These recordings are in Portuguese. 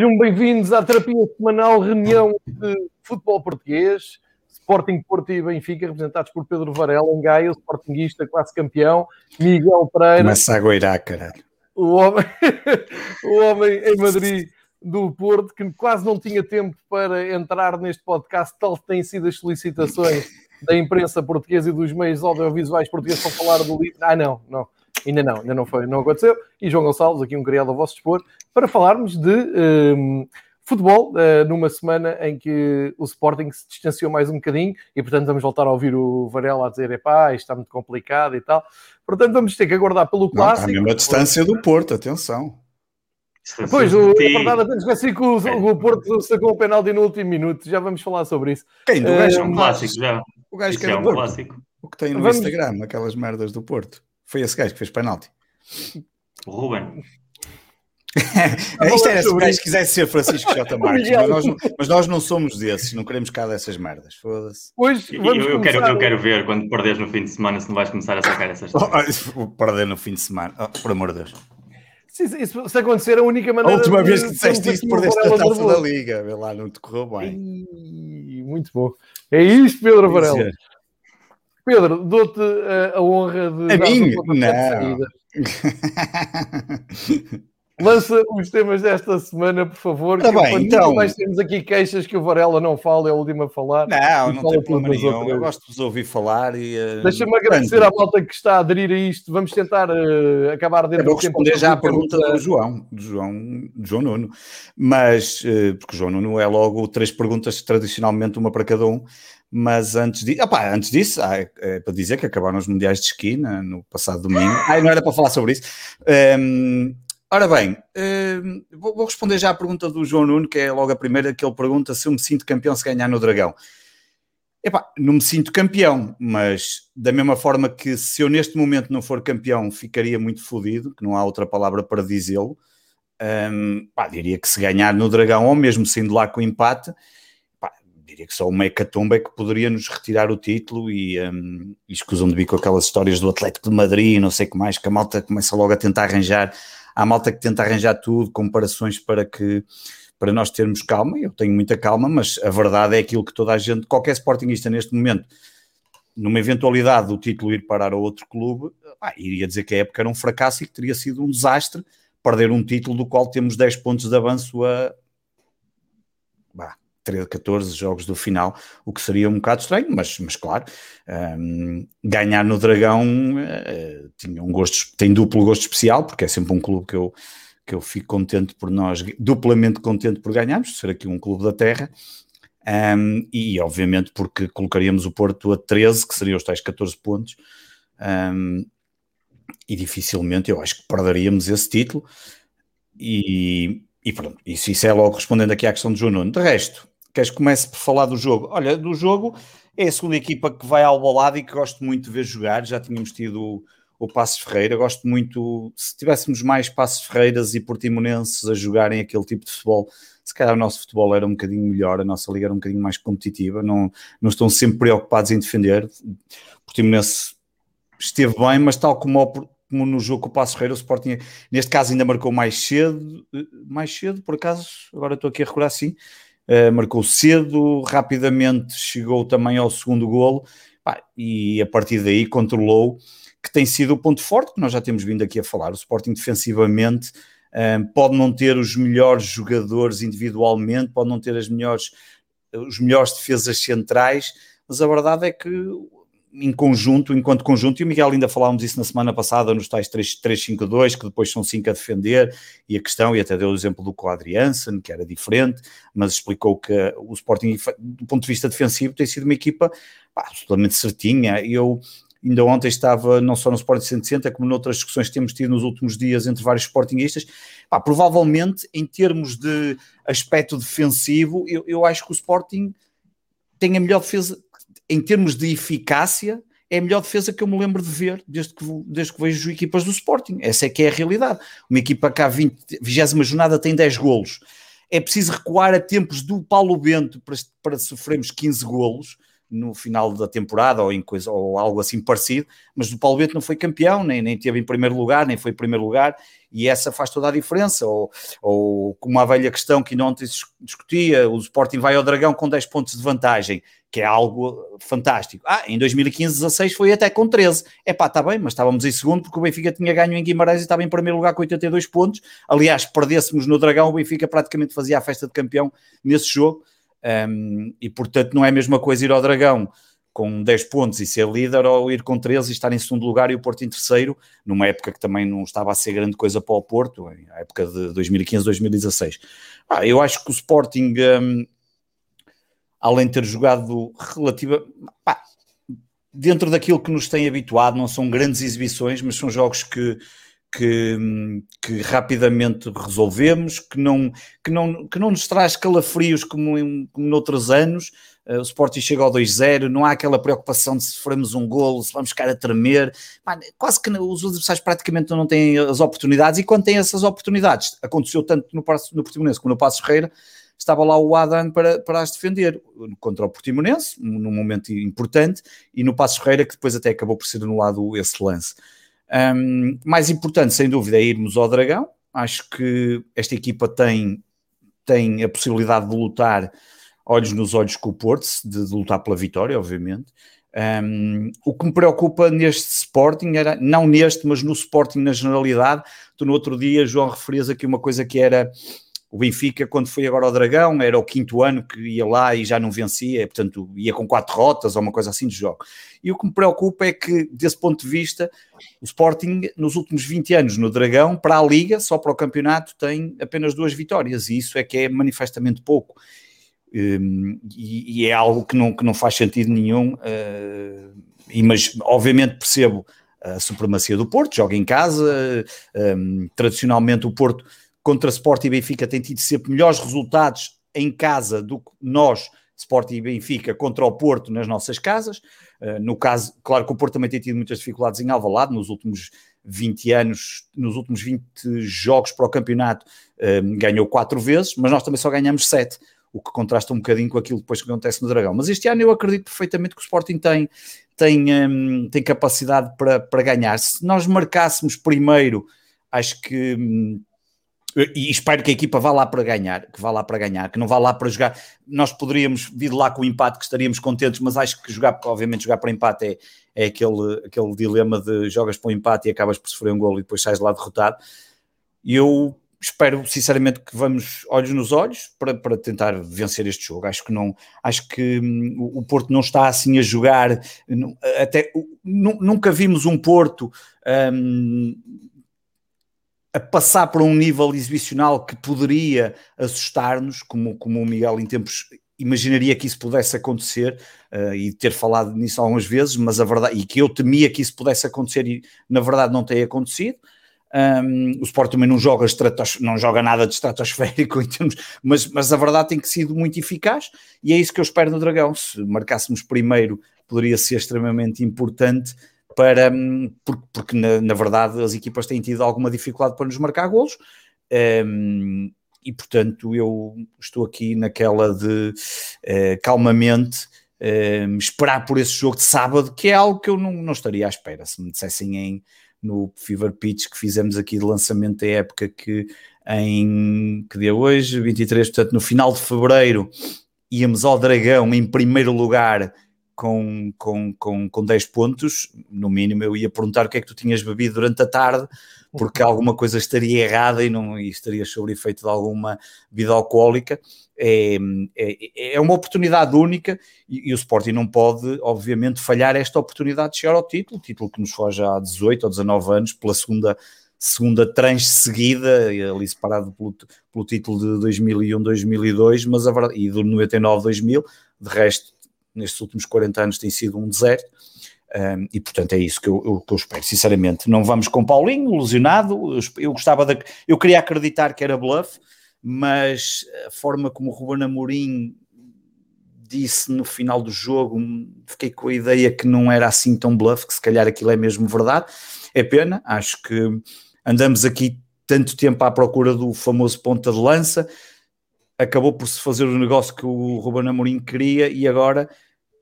Sejam bem-vindos à terapia semanal reunião de futebol português. Sporting, Porto e Benfica, representados por Pedro Varela, em Gaia, o Sportingista, classe campeão, Miguel Pereira. Começa a goirar, caralho. O homem, o homem em Madrid do Porto, que quase não tinha tempo para entrar neste podcast, tal têm sido as solicitações da imprensa portuguesa e dos meios audiovisuais portugueses para falar do livro. Ah, não, não. Ainda não, ainda não foi, não aconteceu. E João Gonçalves, aqui um criado ao vosso dispor, para falarmos de um, futebol, uh, numa semana em que o Sporting se distanciou mais um bocadinho e, portanto, vamos voltar a ouvir o Varela a dizer: epá, isto está muito complicado e tal. Portanto, vamos ter que aguardar pelo clássico. Não, a mesma distância do Porto, atenção. Pois, o, é verdade, esqueci que o, o Porto sacou o penalti no último minuto. Já vamos falar sobre isso. Quem? Do gajo? É um clássico já. O gajo que é, é um clássico. O que tem no vamos... Instagram, aquelas merdas do Porto. Foi esse gajo que fez penalti. O Ruben. Isto era se o gajo quisesse ser Francisco J. Marques, mas nós, não, mas nós não somos desses, não queremos cá dessas merdas. Foda-se. Eu, eu, quero, eu quero ver quando perderes no fim de semana se não vais começar a sacar essas coisas. Oh, perder no fim de semana, oh, por amor de Deus. Se, se, se, acontecer, a única maneira. A última vez que disseste isto, perdeste a taça da Liga. Vê lá, não te correu bem. muito bom. É isto, Pedro Varela. Pedro, dou-te a, a, honra de. A mim? Não. Lança os temas desta semana, por favor. Tá bem, então. mais temos aqui queixas que o Varela não fala, é o último a falar. Não, não tem problema nenhum. Eu gosto de vos ouvir falar e. Uh... Deixa-me agradecer à malta que está a aderir a isto. Vamos tentar uh, acabar dentro do tempo. Vou responder já à pergunta do João, do João, do João Nuno. Mas, uh, porque o João Nuno é logo três perguntas, tradicionalmente uma para cada um. Mas antes, de, opa, antes disso, ah, é, é para dizer que acabaram os Mundiais de Esqui no, no passado domingo. Ah, não era para falar sobre isso. Um, ora bem, um, vou, vou, responder já à pergunta do João Nuno, que é logo a primeira que ele pergunta se eu me sinto campeão se ganhar no Dragão. Epá, não me sinto campeão, mas da mesma forma que se eu neste momento não for campeão ficaria muito fodido, que não há outra palavra para dizê-lo, um, pá, diria que se ganhar no Dragão ou mesmo sendo lá com empate, diria que só uma hecatombe é que poderia nos retirar o título e, um, e escusam de vir com aquelas histórias do Atlético de Madrid e não sei o que mais, que a malta começa logo a tentar arranjar, há malta que tenta arranjar tudo, comparações para que para nós termos calma, eu tenho muita calma, mas a verdade é aquilo que toda a gente, qualquer sportingista neste momento, numa eventualidade do título ir parar a outro clube, ah, iria dizer que a época era um fracasso e que teria sido um desastre perder um título do qual temos 10 pontos de avanço a bah, 13, 14 jogos do final, o que seria um bocado estranho, mas, mas claro, um, ganhar no Dragão uh, tinha um gosto, tem duplo gosto especial, porque é sempre um clube que eu, que eu fico contente por nós, duplamente contente por ganharmos, ser aqui um clube da terra, um, e obviamente porque colocaríamos o Porto a 13, que seriam os tais 14 pontos, um, e dificilmente eu acho que perderíamos esse título, e, e pronto, isso, isso é logo respondendo aqui à questão do João Nuno. De resto, Queres que comece por falar do jogo? Olha, do jogo é a segunda equipa que vai ao balado e que gosto muito de ver jogar. Já tínhamos tido o, Passos Ferreira. Gosto muito, se tivéssemos mais Passos Ferreiras e Portimonenses a jogarem aquele tipo de futebol, se calhar o nosso futebol era um bocadinho melhor, a nossa liga era um bocadinho mais competitiva. Não, não estão sempre preocupados em defender. Portimonense esteve bem, mas tal como o, como no jogo com o Passo Ferreira, o Sporting, neste caso, ainda marcou mais cedo, mais cedo, por acaso, agora estou aqui a recordar assim, uh, marcou cedo, rapidamente chegou também ao segundo golo pá, e a partir daí controlou, que tem sido o ponto forte que nós já temos vindo aqui a falar. O Sporting defensivamente uh, pode não ter os melhores jogadores individualmente, pode não ter as melhores, os melhores defesas centrais, mas a verdade é que em conjunto, enquanto conjunto, e o Miguel ainda falávamos isso na semana passada nos tais 3-5-2, que depois são 5 a defender, e a questão, e até deu o exemplo do Quadriansen, que era diferente, mas explicou que o Sporting, do ponto de vista defensivo, tem sido uma equipa pá, absolutamente certinha. Eu ainda ontem estava, não só no Sporting 160, como noutras discussões que temos tido nos últimos dias entre vários Sportingistas, pá, provavelmente, em termos de aspecto defensivo, eu, eu acho que o Sporting tem a melhor defesa em termos de eficácia, é a melhor defesa que eu me lembro de ver desde que, desde que vejo equipas do Sporting. Essa é que é a realidade. Uma equipa que há 20, 20 jornada tem 10 golos. É preciso recuar a tempos do Paulo Bento para, para sofrermos 15 golos. No final da temporada ou em coisa ou algo assim parecido, mas o Paulo Bento não foi campeão, nem, nem teve em primeiro lugar, nem foi em primeiro lugar, e essa faz toda a diferença. Ou, ou como a velha questão que ontem se discutia, o Sporting vai ao Dragão com 10 pontos de vantagem, que é algo fantástico. Ah, em 2015-16 foi até com 13. É pá, está bem, mas estávamos em segundo porque o Benfica tinha ganho em Guimarães e estava em primeiro lugar com 82 pontos. Aliás, perdêssemos no Dragão, o Benfica praticamente fazia a festa de campeão nesse jogo. Um, e portanto não é a mesma coisa ir ao Dragão com 10 pontos e ser líder ou ir com 13 e estar em segundo lugar e o Porto em terceiro, numa época que também não estava a ser grande coisa para o Porto, a época de 2015-2016. Ah, eu acho que o Sporting, um, além de ter jogado relativa, pá, dentro daquilo que nos tem habituado, não são grandes exibições, mas são jogos que que, que, rapidamente resolvemos, que não, que, não, que não nos traz calafrios como, em, como noutros anos. Uh, o Sporting chega ao 2-0, não há aquela preocupação de se sofremos um golo, se vamos ficar a tremer. quase que os adversários praticamente não têm as oportunidades e quando têm essas oportunidades, aconteceu tanto no, no Portimonense como no Passo Ferreira, estava lá o Adam para, para as defender contra o Portimonense, num momento importante, e no Passo Ferreira, que depois até acabou por ser anulado esse lance. Um, mais importante, sem dúvida, é irmos ao Dragão. Acho que esta equipa tem, tem a possibilidade de lutar olhos nos olhos com o Porto, de, de lutar pela vitória, obviamente. Um, o que me preocupa neste Sporting era, não neste, mas no Sporting na generalidade, tu no outro dia, João, referias aqui uma coisa que era o Benfica, quando foi agora ao Dragão, era o quinto ano que ia lá e já não vencia, portanto, ia com quatro rotas ou uma coisa assim de jogo. E o que me preocupa é que, desse ponto de vista, o Sporting, nos últimos 20 anos no Dragão, para a Liga, só para o campeonato, tem apenas duas vitórias, e isso é que é manifestamente pouco. Um, e, e, é algo que não, que não faz sentido nenhum, uh, e, mas obviamente percebo a supremacia do Porto, joga em casa, um, tradicionalmente o Porto contra Sport e Benfica tem tido sempre melhores resultados em casa do que nós, Sport e Benfica, contra o Porto nas nossas casas. Uh, no caso, claro que o Porto também tem tido muitas dificuldades em Alvalade nos últimos 20 anos, nos últimos 20 jogos para o campeonato, uh, ganhou 4 vezes, mas nós também só ganhamos 7 o que contrasta um bocadinho com aquilo depois que acontece no Dragão. Mas este ano eu acredito perfeitamente que o Sporting tem, tem, um, tem capacidade para, para ganhar. Se nós marcássemos primeiro, acho que um, e espero que a equipa vá lá para ganhar, que vá lá para ganhar, que não vá lá para jogar. Nós poderíamos vir lá com o empate, que estaríamos contentes, mas acho que jogar, obviamente, jogar para empate é, é aquele, aquele dilema de jogas para o empate e acabas por sofrer um gol e depois sais lá derrotado. E eu espero sinceramente que vamos olhos nos olhos para, para tentar vencer este jogo. Acho que não, acho que hum, o Porto não está assim a jogar. Até nunca vimos um Porto. Hum, a passar para um nível exibicional que poderia assustar-nos, como, como o Miguel em tempos imaginaria que isso pudesse acontecer uh, e ter falado nisso algumas vezes, mas a verdade, e que eu temia que isso pudesse acontecer e na verdade não tem acontecido. Um, o Sport também não joga, não joga nada de estratosférico em termos, mas, mas a verdade tem que sido muito eficaz e é isso que eu espero no Dragão. Se marcássemos primeiro, poderia ser extremamente importante para, hum, porque, porque na, na, verdade as equipas têm tido alguma dificuldade para nos marcar golos. Um, e portanto eu estou aqui naquela de uh, calmamente uh, esperar por esse jogo de sábado, que é algo que eu não, não estaria à espera. Se me dissessem em, no Fever Pitch que fizemos aqui de lançamento da época, que em que dia hoje, 23, portanto, no final de fevereiro, íamos ao Dragão em primeiro lugar com, com, com, com 10 pontos, no mínimo, eu ia perguntar o que é que tu tinhas bebido durante a tarde, porque alguma coisa estaria errada e não e estaria sobre efeito de alguma bebida alcoólica. É, é, é uma oportunidade única e, e, o Sporting não pode, obviamente, falhar esta oportunidade de chegar ao título, título que nos foge há 18 ou 19 anos, pela segunda, segunda tranche seguida, ali separado pelo, pelo título de 2001-2002, mas a verdade, e do 99-2000, de resto nestes últimos 40 anos tem sido um deserto. Um, e portanto é isso que eu, eu, que eu, espero, sinceramente. Não vamos com Paulinho, ilusionado. Eu, eu, gostava de. Eu queria acreditar que era bluff, mas a forma como o Ruben Amorim disse no final do jogo, fiquei com a ideia que não era assim tão bluff, que se calhar aquilo é mesmo verdade. É pena, acho que andamos aqui tanto tempo à procura do famoso ponta de lança acabou por se fazer o negócio que o Ruben Amorim queria e agora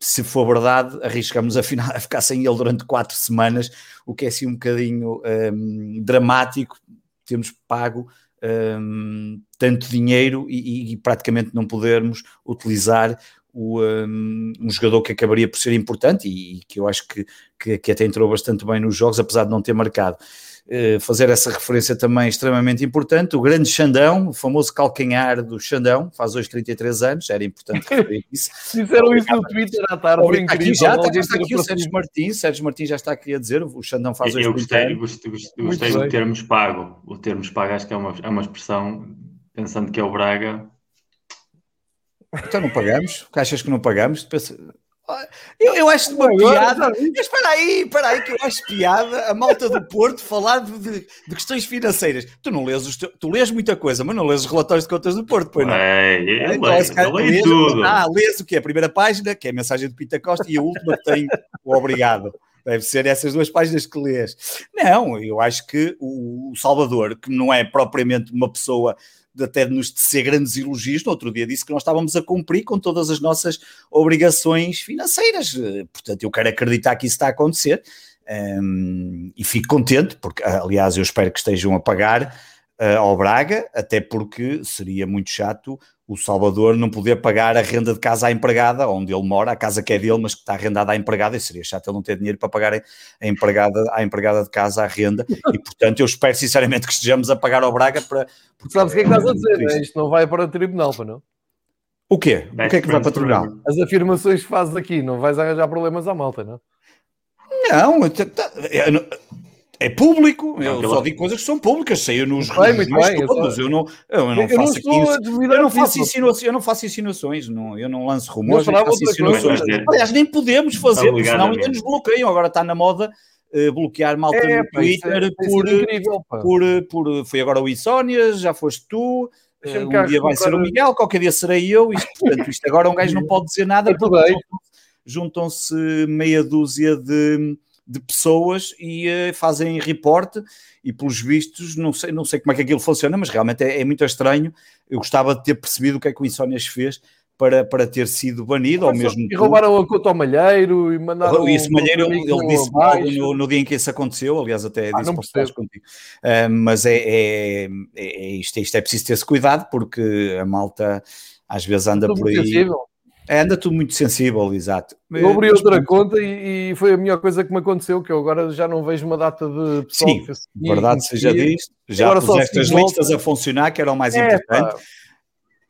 se for verdade, arriscamos a, final, a ficar sem ele durante quatro semanas, o que é assim um bocadinho um, dramático. Temos pago um, tanto dinheiro e, e, praticamente não podermos utilizar o, um, um, jogador que acabaria por ser importante e, e que eu acho que, que, que, até entrou bastante bem nos jogos, apesar de não ter marcado. Uh, fazer essa referência também extremamente importante. O grande Xandão, o famoso calcanhar do Xandão, faz hoje 33 anos, era importante referir isso. Disseram isso no Twitter à tarde, foi incrível. Aqui já está, está aqui o Sérgio Martins, Sérgio Martins já está aqui a dizer, o Xandão faz hoje Eu gostei, gostei, gostei, gostei do termos pago. O termos pago acho que é uma, é uma expressão, pensando que é o Braga, então não pagamos? Que achas que não pagamos? Eu, eu acho uma piada. Mas espera aí, espera aí, que eu acho piada a malta do Porto falar de, de, de questões financeiras. Tu não lês, os, tu lês muita coisa, mas não lês os relatórios de contas do Porto, pois não? É, eu então, leio, eu leio tudo. Ah, lês o quê? A primeira página, que é a mensagem do Pita Costa, e a última que tem o obrigado. Deve ser essas duas páginas que lês. Não, eu acho que o Salvador, que não é propriamente uma pessoa de até de nos tecer grandes elogios, no outro dia disse que nós estávamos a cumprir com todas as nossas obrigações financeiras. Portanto, eu quero acreditar que isso está a acontecer um, e fico contente, porque, aliás, eu espero que estejam a pagar uh, ao Braga, até porque seria muito chato o Salvador não poder pagar a renda de casa à empregada, onde ele mora, a casa que é dele, mas que está arrendada à empregada, e seria chato ele não ter dinheiro para pagar a empregada, à empregada de casa a renda, e portanto eu espero sinceramente que estejamos a pagar ao Braga para... Porque, Sabes o que é que estás a dizer, né? isto não vai para o tribunal, para não? O quê? o que é que vai para o tribunal? As afirmações que fazes aqui, não vais arranjar problemas à malta, não? Não, é público, eu só digo coisas que são públicas, saiu nos bem, muito bem, todos, eu, não, eu não eu faço não aqui, eu não faço, insinuações, eu não faço insinuações, não, eu não lanço rumores, não faço insinuações. Aliás, nem podemos fazer, porque senão ainda nos bloqueiam, agora está na moda uh, bloquear malta é, no Twitter é, por, incrível, por, por, foi agora o Insónia, já foste tu, uh, um dia vai ser o Miguel, qualquer dia serei eu, isto, portanto, isto agora um gajo não pode dizer nada, porque juntam-se meia dúzia de de pessoas e uh, fazem reporte e pelos vistos, não sei, não sei como é que aquilo funciona, mas realmente é, é muito estranho. Eu gostava de ter percebido o que é que o Insónias fez para, para ter sido banido, ou mesmo... E roubaram a conta ao Malheiro e mandaram... Isso, Malheiro, ele disse no, no, dia em que isso aconteceu, aliás até ah, disse para contigo. Uh, mas é, é, é, é, isto, isto é preciso ter-se cuidado, porque a malta às vezes anda por aí... Sensível. É, anda tudo muito sensível, exato. Eu abri outra conta e, e, foi a melhor coisa que me aconteceu, que eu agora já não vejo uma data de pessoal. Sim, verdade seja disto. Já puseste as listas a funcionar, que era o mais é, importante. Pá.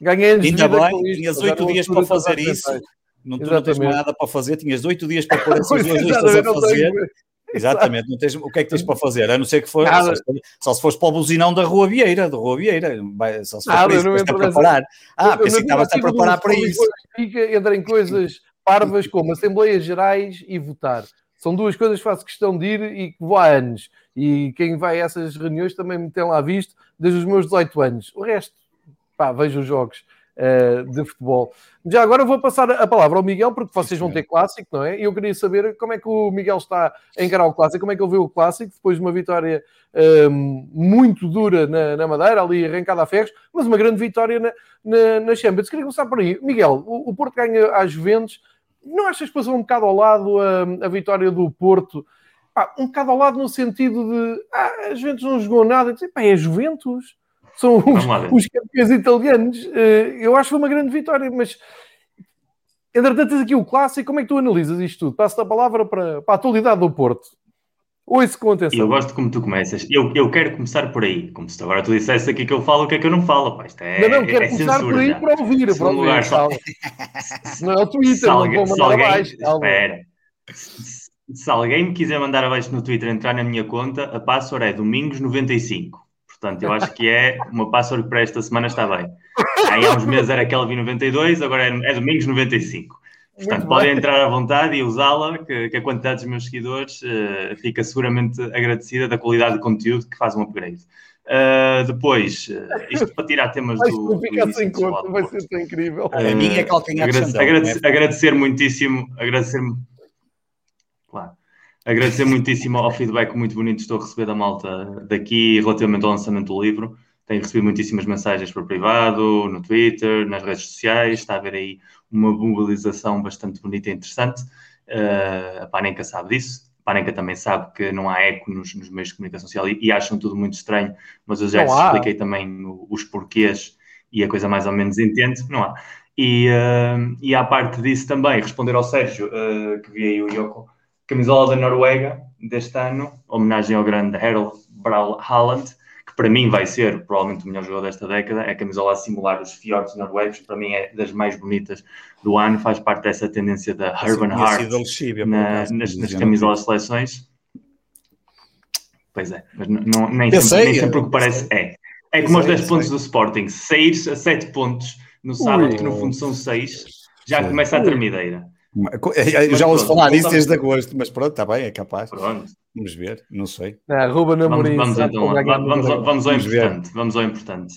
Ganhei Ainda bem, tinhas oito dias para fazer isso. Não, tu não tens nada para fazer, tinhas oito dias para pôr essas duas listas a fazer. Exatamente, não tens, o que é que tens para fazer? A não ser que for só, só, se fores para o buzinão da Rua Vieira, da Rua Vieira, só se for isso, a preparar. Ah, eu, pensei que estavas a preparar para isso. Entra em coisas parvas como Assembleias Gerais e votar. São duas coisas que faço questão de ir e que vou há anos. E quem vai a essas reuniões também me tem lá visto desde os meus 18 anos. O resto, pá, vejo os jogos uh, de futebol. Já agora vou passar a palavra ao Miguel, porque vocês vão ter clássico, não é? E eu queria saber como é que o Miguel está a encarar o clássico, como é que ele vê o clássico, depois de uma vitória ehm, muito dura na, na, Madeira, ali arrancada a ferros, mas uma grande vitória na, na, na Champions. Queria começar por aí. Miguel, o, o Porto ganha às Juventus. Não achas que passou um bocado ao lado a, a vitória do Porto? Ah, um bocado ao lado no sentido de ah, a Juventus não jogou nada. Pá, é Juventus? São os, os campeões italianos. Eh, eu acho que foi uma grande vitória, mas entretanto tens aqui o clássico. Como é que tu analisas isto tudo? Passo a palavra para, para a atualidade do Porto. Ouço com atenção. Eu gosto como tu começas. Eu, eu quero começar por aí. Como se agora tu dissesse aqui que eu falo o que é que eu não falo. Pá, isto é, não, não, quero é começar por aí já. para ouvir. Para ouvir lugar, só... Não é o Twitter, não vou mandar alguém, abaixo. Espera. Se, se alguém me quiser mandar abaixo no Twitter entrar na minha conta, a password é domingos95. Portanto, eu acho que é uma password para esta semana está bem. Aí há uns meses era Kelvin 92, agora é, é Domingos 95. Portanto, Muito podem bem. entrar à vontade e usá-la, que, que, a quantidade dos meus seguidores uh, fica seguramente agradecida da qualidade de conteúdo que faz um upgrade. Uh, depois, uh, isto para tirar temas Mas do. Ficar sem conta, vai ser tão incrível. Uh, a minha é calcanhar agradecer, agradecer, agradecer muitíssimo, agradecer, Agradecer muitíssimo ao feedback muito bonito que estou a receber da malta daqui relativamente ao lançamento do livro. tenho recebido muitíssimas mensagens por privado, no Twitter, nas redes sociais, está a haver aí uma mobilização bastante bonita e interessante. Uh, a Panenka sabe disso, a Panenka também sabe que não há eco nos, nos meios de comunicação social e, e, acham tudo muito estranho, mas eu já expliquei também os porquês e a coisa mais ou menos entende, não há. E, uh, e à parte disso também, responder ao Sérgio, uh, que vi aí o Yoko, camisola da Noruega deste ano, homenagem ao grande Harold Brawl Haaland, que para mim vai ser provavelmente o melhor jogador desta década, é a camisola a simular os fiordes noruegos, para mim é das mais bonitas do ano, faz parte dessa tendência da Urban Heart na, nas, nas camisolas seleções. Pois é, mas não, nem, sempre, nem sempre o que parece é. É como os 10 pontos do Sporting, sair a 7 pontos no sábado, Ui, que no fundo são 6, já começa a tremideira. Eu já ouço falar disso desde agosto, mas pronto, está bem, é capaz. Pronto. Vamos ver, não sei. É, Ruben Amorim. Vamos, vamos, então, vamos, vamos, vamos, ao importante. Vamos ao importante.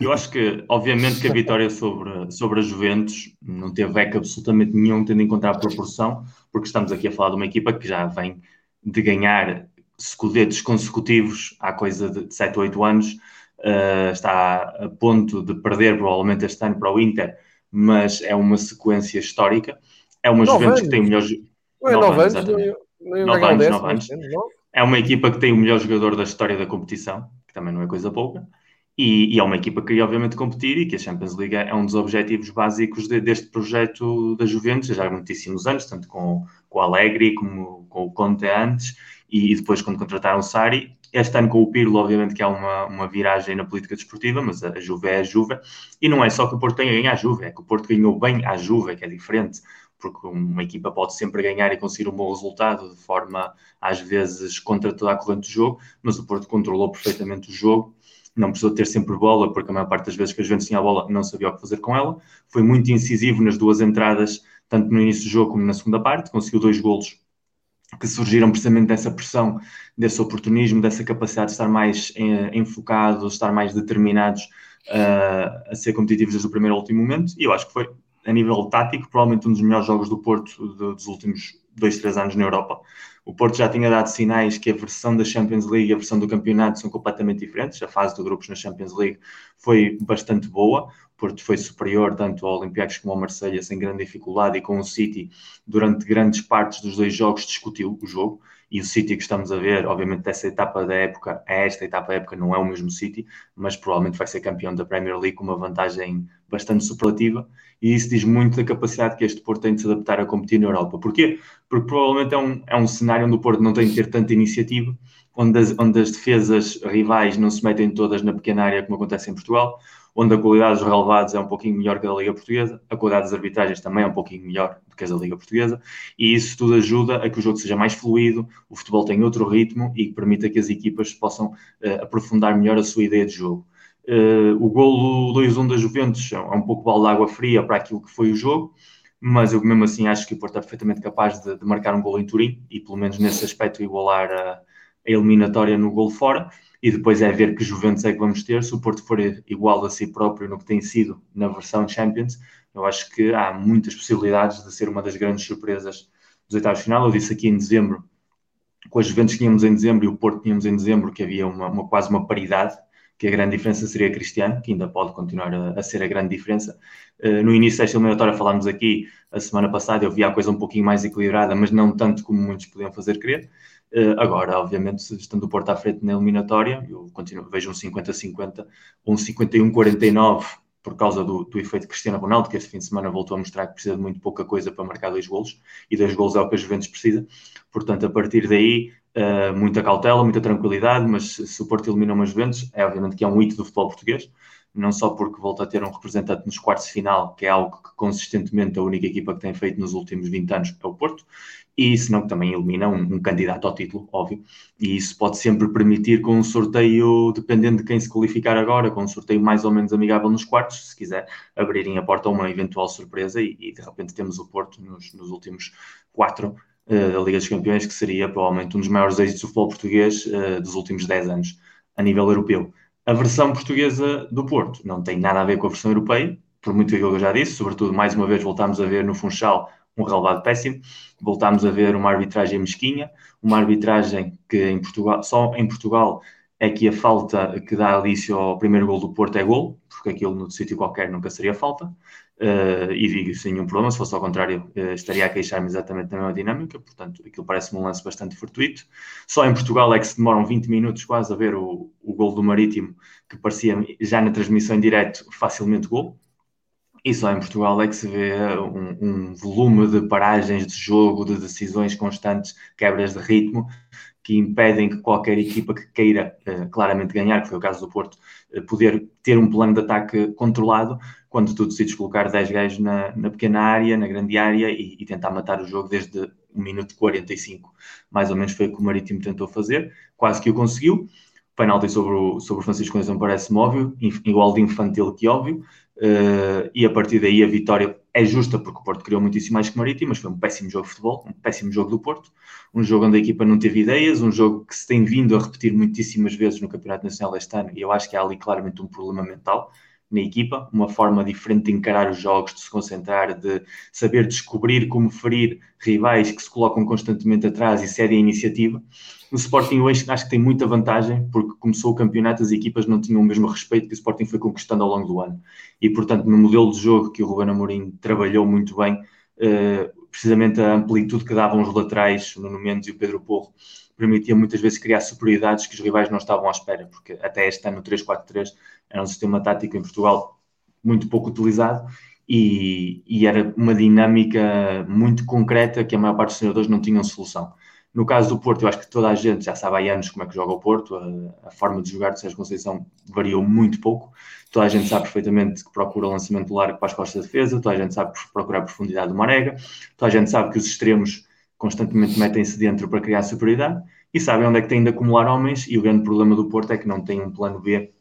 Eu acho que, obviamente, que a vitória sobre, sobre a Juventus não teve eco absolutamente nenhum, tendo em conta a proporção, porque estamos aqui a falar de uma equipa que já vem de ganhar escudetos consecutivos há coisa de 7 ou 8 anos, uh, está a ponto de perder provavelmente este ano para o Inter, mas é uma sequência histórica. É uma Juventus que tem o melhor. Não é 9 anos, nove anos, nove anos. É uma equipa que tem o melhor jogador da história da competição, que também não é coisa pouca. E, e, é uma equipa que queria, obviamente, competir e que a Champions League é um dos objetivos básicos de, deste projeto da Juventus, já há muitíssimos anos, tanto com, com o Allegri como com o Conte antes, e, e depois quando contrataram o Sari. Este ano com o Pirlo, obviamente, que há uma, uma viragem na política desportiva, mas a, a Juve é a Juve. E não é só que o Porto tenha ganho a Juve, é que o Porto ganhou bem a Juve, que é diferente porque uma equipa pode sempre ganhar e conseguir um bom resultado de forma, às vezes, contra toda a corrente do jogo, mas o Porto controlou perfeitamente o jogo, não precisou ter sempre bola, porque a maior parte das vezes que a Juventus tinha a bola não sabia o que fazer com ela, foi muito incisivo nas duas entradas, tanto no início do jogo como na segunda parte, conseguiu dois golos que surgiram precisamente dessa pressão, desse oportunismo, dessa capacidade de estar mais eh, enfocados, estar mais determinados uh, a ser competitivos desde o primeiro ao último momento, e eu acho que foi a nível tático, provavelmente um dos melhores jogos do Porto dos últimos dois, três anos na Europa. O Porto já tinha dado sinais que a versão da Champions League e a versão do campeonato são completamente diferentes. A fase de grupos na Champions League foi bastante boa. O Porto foi superior tanto ao Olympiacos como ao Marseille sem grande dificuldade e com o City durante grandes partes dos dois jogos discutiu o jogo e o City que estamos a ver, obviamente dessa etapa da época a esta etapa da época não é o mesmo City, mas provavelmente vai ser campeão da Premier League com uma vantagem bastante superlativa e isso diz muito da capacidade que este Porto tem de se adaptar a competir na Europa. Porquê? Porque provavelmente é um, é um cenário onde o Porto não tem de ter tanta iniciativa, onde as, onde as defesas rivais não se metem todas na pequena área como acontece em Portugal, onde a qualidade dos relevados é um pouquinho melhor que a da Liga Portuguesa, a qualidade das arbitragens também é um pouquinho melhor do que a da Liga Portuguesa, e isso tudo ajuda a que o jogo seja mais fluido, o futebol tenha outro ritmo e permita que as equipas possam uh, aprofundar melhor a sua ideia de jogo. Uh, o golo 2-1 da Juventus é um pouco balde de água fria para aquilo que foi o jogo, mas eu mesmo assim acho que o Porto é perfeitamente capaz de, de marcar um golo em Turim e pelo menos nesse aspecto igualar a, a eliminatória no golo fora e depois é ver que Juventus é que vamos ter. Se o Porto for igual a si próprio no que tem sido na versão Champions, eu acho que há muitas possibilidades de ser uma das grandes surpresas dos oitavos de final. Eu disse aqui em dezembro, com as Juventus que tínhamos em dezembro e o Porto tínhamos em dezembro, que havia uma, uma quase uma paridade que a grande diferença seria Cristiano, que ainda pode continuar a, a ser a grande diferença. Uh, no início desta eliminatória falámos aqui, a semana passada eu vi a coisa um pouquinho mais equilibrada, mas não tanto como muitos podiam fazer crer. Uh, agora, obviamente, estando o Porto à frente na eliminatória, eu continuo, vejo um 50-50, um 51-49 por causa do, do, efeito Cristiano Ronaldo, que este fim de semana voltou a mostrar que precisa de muito pouca coisa para marcar dois golos, e dois golos é o que a Juventus precisa. Portanto, a partir daí, uh, muita cautela, muita tranquilidade, mas se o Porto elimina uma Juventus, é obviamente que é um hito do futebol português, não só porque volta a ter um representante nos quartos de final, que é algo que consistentemente a única equipa que tem feito nos últimos 20 anos é o Porto, e senão também elimina um, um, candidato ao título, óbvio, e isso pode sempre permitir com um sorteio, dependendo de quem se qualificar agora, com um sorteio mais ou menos amigável nos quartos, se quiser abrirem a porta a uma eventual surpresa e, e de repente temos o Porto nos, nos últimos quatro uh, da Liga dos Campeões, que seria provavelmente um dos maiores êxitos do futebol português uh, dos últimos 10 anos, a nível europeu. A versão portuguesa do Porto não tem nada a ver com a versão europeia, por muito aquilo que eu já disse, sobretudo mais uma vez voltamos a ver no Funchal um relevado péssimo. Voltámos a ver uma arbitragem mesquinha, uma arbitragem que em Portugal, só em Portugal é que a falta que dá início ao primeiro gol do Porto é gol, porque aquilo no sítio qualquer nunca seria falta. Uh, e digo sem nenhum problema, se fosse ao contrário, uh, estaria a queixar-me exatamente da mesma dinâmica, portanto, aquilo parece-me um lance bastante fortuito. Só em Portugal é que se demoram 20 minutos quase a ver o, o gol do Marítimo, que parecia já na transmissão em direto facilmente gol. E só em Portugal é que se vê um, um volume de paragens de jogo, de decisões constantes, quebras de ritmo, que impedem que qualquer equipa que queira uh, claramente ganhar, que foi o caso do Porto, uh, poder ter um plano de ataque controlado, quando tu decides colocar 10 gajos na, na pequena área, na grande área e, e, tentar matar o jogo desde o minuto 45. Mais ou menos foi o que o Marítimo tentou fazer, quase que o conseguiu. O penalti sobre o, sobre o Francisco Conceição parece-me óbvio, igual de infantil que óbvio, uh, e a partir daí a vitória é justa porque o Porto criou muitíssimo mais que o Marítimo, mas foi um péssimo jogo de futebol, um péssimo jogo do Porto, um jogo onde a equipa não teve ideias, um jogo que se tem vindo a repetir muitíssimas vezes no Campeonato Nacional este ano, e eu acho que há ali claramente um problema mental na equipa, uma forma diferente de encarar os jogos, de se concentrar, de saber descobrir como ferir rivais que se colocam constantemente atrás e cedem a iniciativa. No Sporting hoje acho que tem muita vantagem, porque começou o campeonato, as equipas não tinham o mesmo respeito que o Sporting foi conquistando ao longo do ano. E, portanto, no modelo de jogo que o Ruben Amorim trabalhou muito bem, eh, precisamente a amplitude que davam os laterais, o Nuno Mendes e o Pedro Porro, permitia muitas vezes criar superioridades que os rivais não estavam à espera, porque até este ano o 3-4-3 era um sistema tático em Portugal muito pouco utilizado e, e, era uma dinâmica muito concreta que a maior parte dos treinadores não tinham solução. No caso do Porto, eu acho que toda a gente já sabe há anos como é que joga o Porto, a, a forma de jogar de Sérgio Conceição variou muito pouco, toda a gente sabe perfeitamente que procura lançamento largo para as costas da defesa, toda a gente sabe procurar profundidade do Marega, toda a gente sabe que os extremos constantemente metem-se dentro para criar superioridade e sabem onde é que têm de acumular homens e o grande problema do Porto é que não tem um plano B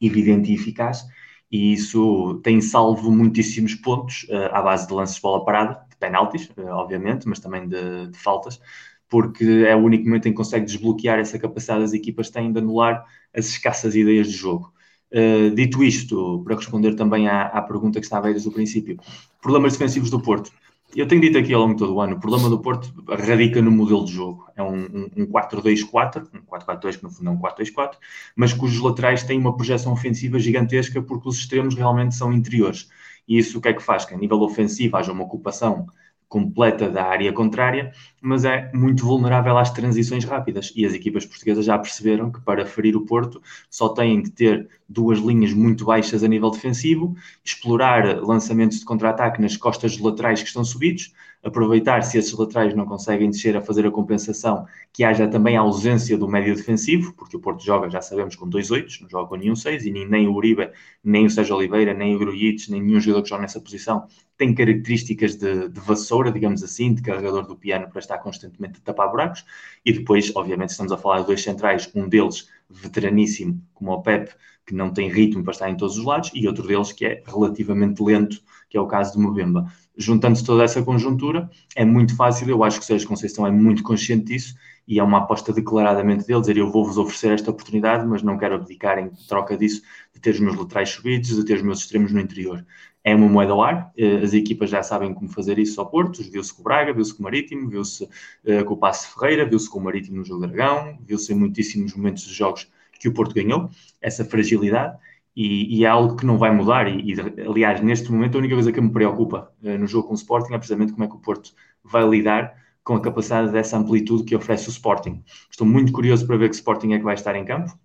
evidente e eficaz e isso tem salvo muitíssimos pontos uh, à base de lances de bola parada, de penaltis, uh, obviamente, mas também de, de, faltas, porque é o único momento em que consegue desbloquear essa capacidade das equipas têm de anular as escassas ideias de jogo. Uh, dito isto, para responder também à, à pergunta que estava aí desde o princípio, problemas defensivos do Porto eu tenho dito aqui ao longo de todo o ano, o problema do Porto radica no modelo de jogo. É um, um, um 4-2-4, um 4-4-2 que no fundo é um 4-2-4, mas cujos laterais têm uma projeção ofensiva gigantesca porque os extremos realmente são interiores. E isso o que é que faz? Que a nível ofensivo haja uma ocupação completa da área contrária, mas é muito vulnerável às transições rápidas. E as equipas portuguesas já perceberam que para ferir o Porto só têm de ter duas linhas muito baixas a nível defensivo, explorar lançamentos de contra-ataque nas costas laterais que estão subidos, aproveitar se esses laterais não conseguem descer a fazer a compensação, que haja também a ausência do médio defensivo, porque o Porto joga, já sabemos, com dois oitos, não joga com nenhum seis, e nem o Uribe, nem o Sérgio Oliveira, nem o Grujic, nem nenhum jogador que joga nessa posição tem características de, de, vassoura, digamos assim, de carregador do piano para estar constantemente a tapar buracos, e depois, obviamente, estamos a falar de dois centrais, um deles veteraníssimo, como o Pep, que não tem ritmo para estar em todos os lados, e outro deles que é relativamente lento, que é o caso do Mbemba juntando-se toda essa conjuntura, é muito fácil. Eu acho que o Sérgio Conceição é muito consciente disso e é uma aposta declaradamente dele, dizer eu vou-vos oferecer esta oportunidade, mas não quero abdicar em troca disso de ter os meus laterais subidos, de ter os meus extremos no interior. É uma moeda ao ar, eh, as equipas já sabem como fazer isso ao Porto, viu-se com o Braga, viu-se com o Marítimo, viu-se uh, com o Passo Ferreira, viu-se com o Marítimo no Jogo Dragão, viu-se em muitíssimos momentos de jogos que o Porto ganhou, essa fragilidade, e, e, é algo que não vai mudar. E, e, aliás, neste momento, a única coisa que me preocupa uh, no jogo com o Sporting é precisamente como é que o Porto vai lidar com a capacidade dessa amplitude que oferece o Sporting. Estou muito curioso para ver que Sporting é que vai estar em campo.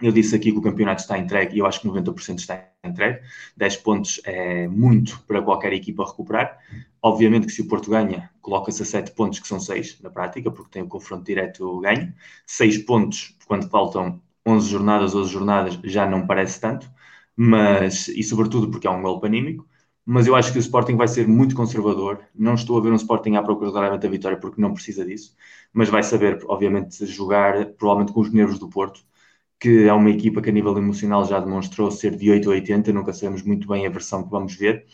Eu disse aqui que o campeonato está entregue e eu acho que 90% está entregue. 10 pontos é muito para qualquer equipa recuperar. Obviamente que se o Porto ganha, coloca-se a 7 pontos, que são 6 na prática, porque tem o confronto direto ganho. 6 pontos quando faltam 11 jornadas, 12 jornadas, já não parece tanto, mas, e sobretudo porque é um gol panímico, mas eu acho que o Sporting vai ser muito conservador. Não estou a ver um Sporting à procura claramente da vitória porque não precisa disso, mas vai saber, obviamente, jogar provavelmente com os nervos do Porto, que é uma equipa que a nível emocional já demonstrou ser de 8 a 80, nunca sabemos muito bem a versão que vamos ver,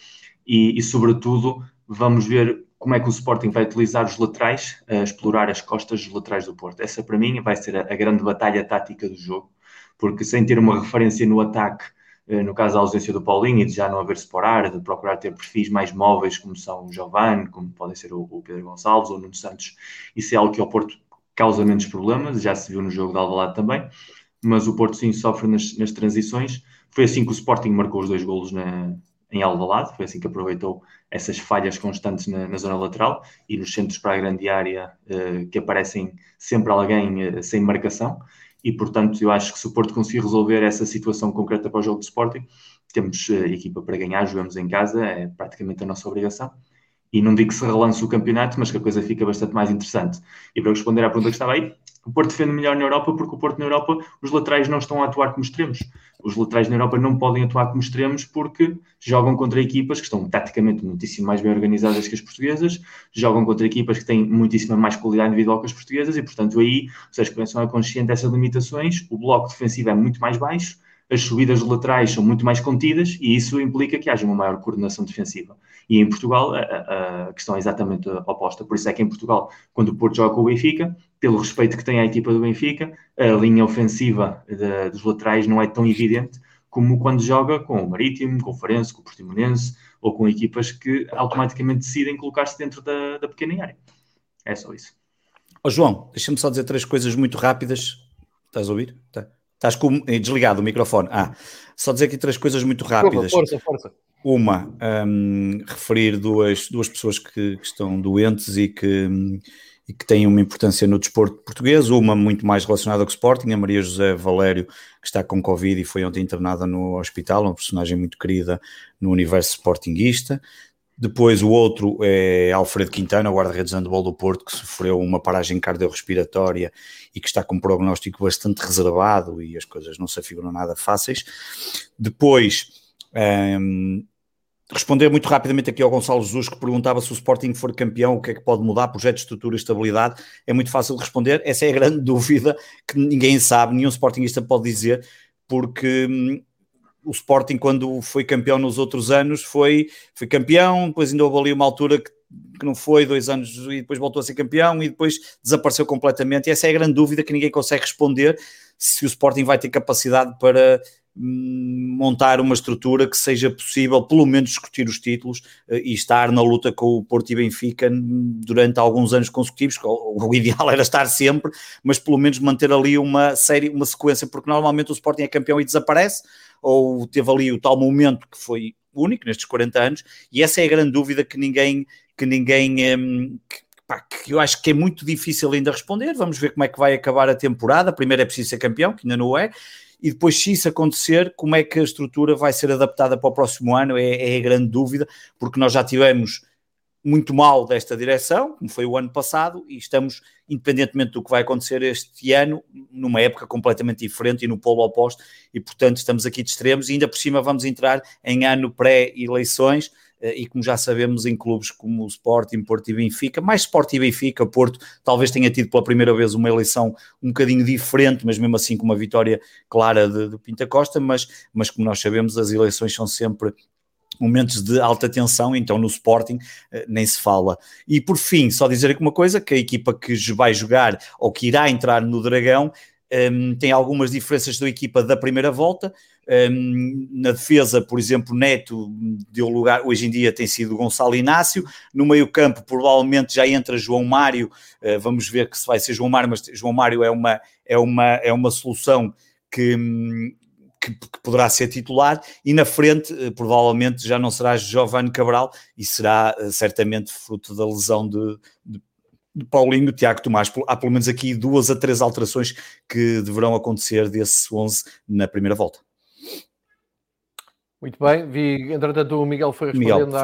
e, e sobretudo vamos ver como é que o Sporting vai utilizar os laterais, a explorar as costas dos laterais do Porto. Essa, para mim, vai ser a, a grande batalha tática do jogo, porque sem ter uma referência no ataque, eh, no caso da ausência do Paulinho e de já não haver separar, de procurar ter perfis mais móveis, como são o Giovanni, como podem ser o, o Pedro Gonçalves ou o Nuno Santos, isso é algo que ao Porto causa menos problemas, já se viu no jogo de Alvalade também, mas o Porto sim sofre nas, nas transições. Foi assim que o Sporting marcou os dois golos na, em Alvalade, foi assim que aproveitou essas falhas constantes na, na zona lateral e nos centros para a grande área uh, que aparecem sempre alguém uh, sem marcação. E portanto eu acho que se o Porto conseguir resolver essa situação concreta para o jogo de Sporting, temos uh, equipa para ganhar, jogamos em casa, é praticamente a nossa obrigação e não digo que se relance o campeonato, mas que a coisa fica bastante mais interessante. E para responder à pergunta que estava aí, o Porto defende melhor na Europa porque o Porto na Europa os laterais não estão a atuar como extremos. Os laterais na Europa não podem atuar como extremos porque jogam contra equipas que estão taticamente muitíssimo mais bem organizadas que as portuguesas, jogam contra equipas que têm muitíssima mais qualidade individual que as portuguesas e, portanto, aí vocês começam a consciente dessas limitações, o bloco defensivo é muito mais baixo, as subidas laterais são muito mais contidas e isso implica que haja uma maior coordenação defensiva. E em Portugal a, a, questão é exatamente oposta. Por isso é que em Portugal, quando o Porto joga com o Benfica, pelo respeito que tem à equipa do Benfica, a linha ofensiva de, dos laterais não é tão evidente como quando joga com o Marítimo, com o Farense, com o Portimonense ou com equipas que automaticamente decidem colocar-se dentro da, da pequena área. É só isso. Oh, João, deixa-me só dizer três coisas muito rápidas. Estás a ouvir? Tá. Estás com, eh, desligado o microfone. Ah, só dizer aqui três coisas muito rápidas. Força, força. Uma, um, referir duas, duas pessoas que, que estão doentes e que, e que têm uma importância no desporto português. Uma muito mais relacionada com o Sporting, a Maria José Valério, que está com Covid e foi ontem internada no hospital, uma personagem muito querida no universo sportinguista. Depois o outro é Alfredo Quintana, guarda-redes de handball do Porto, que sofreu uma paragem cardiorrespiratória e que está com um prognóstico bastante reservado e as coisas não se afiguram nada fáceis. Depois, um, ehm, responder muito rapidamente aqui ao Gonçalo Jesus, que perguntava se o Sporting for campeão, o que é que pode mudar, projeto, estrutura e estabilidade. É muito fácil de responder. Essa é a grande dúvida que ninguém sabe, nenhum Sportingista pode dizer, porque hum, o Sporting, quando foi campeão nos outros anos, foi, foi campeão, depois ainda houve ali uma altura que, que não foi, dois anos, e depois voltou a ser campeão e depois desapareceu completamente. E essa é a grande dúvida que ninguém consegue responder: se o Sporting vai ter capacidade para hum, montar uma estrutura que seja possível, pelo menos, discutir os títulos uh, e estar na luta com o Porto e Benfica durante alguns anos consecutivos. O, ideal era estar sempre, mas pelo menos manter ali uma série, uma sequência, porque normalmente o Sporting é campeão e desaparece ou teve ali o tal momento que foi único nestes 40 anos, e essa é a grande dúvida que ninguém, que ninguém hum, que, pá, que eu acho que é muito difícil ainda responder. Vamos ver como é que vai acabar a temporada. Primeiro é preciso ser campeão, que ainda não é, e depois, se isso acontecer, como é que a estrutura vai ser adaptada para o próximo ano? É, é a grande dúvida, porque nós já tivemos muito mal desta direção, como foi o ano passado, e estamos, independentemente do que vai acontecer este ano, numa época completamente diferente e no polo oposto, e portanto estamos aqui de extremos, e ainda por cima vamos entrar em ano pré-eleições, eh, e como já sabemos em clubes como o Sporting, Porto e Benfica, mais Sport e Benfica, Porto talvez tenha tido pela primeira vez uma eleição um bocadinho diferente, mas mesmo assim com uma vitória clara de, de Pinta Costa, mas, mas como nós sabemos as eleições são sempre momentos de alta tensão, então no Sporting eh, nem se fala. E por fim, só dizer aqui uma coisa, que a equipa que vai jogar ou que irá entrar no Dragão um, ehm, tem algumas diferenças da equipa da primeira volta. Um, ehm, na defesa, por exemplo, Neto deu lugar, hoje em dia tem sido Gonçalo Inácio. No meio-campo, provavelmente já entra João Mário. Uh, vamos ver que se vai ser João Mário, mas João Mário é uma, é uma, é uma solução que, hum, que, que, poderá ser titular, e na frente eh, provavelmente já não será Giovanni Cabral e será eh, certamente fruto da lesão de, de, de Paulinho Tiago Tomás. Há pelo menos aqui duas a três alterações que deverão acontecer desse 11 na primeira volta. Muito bem, vi, entretanto, o Miguel foi respondendo Miguel.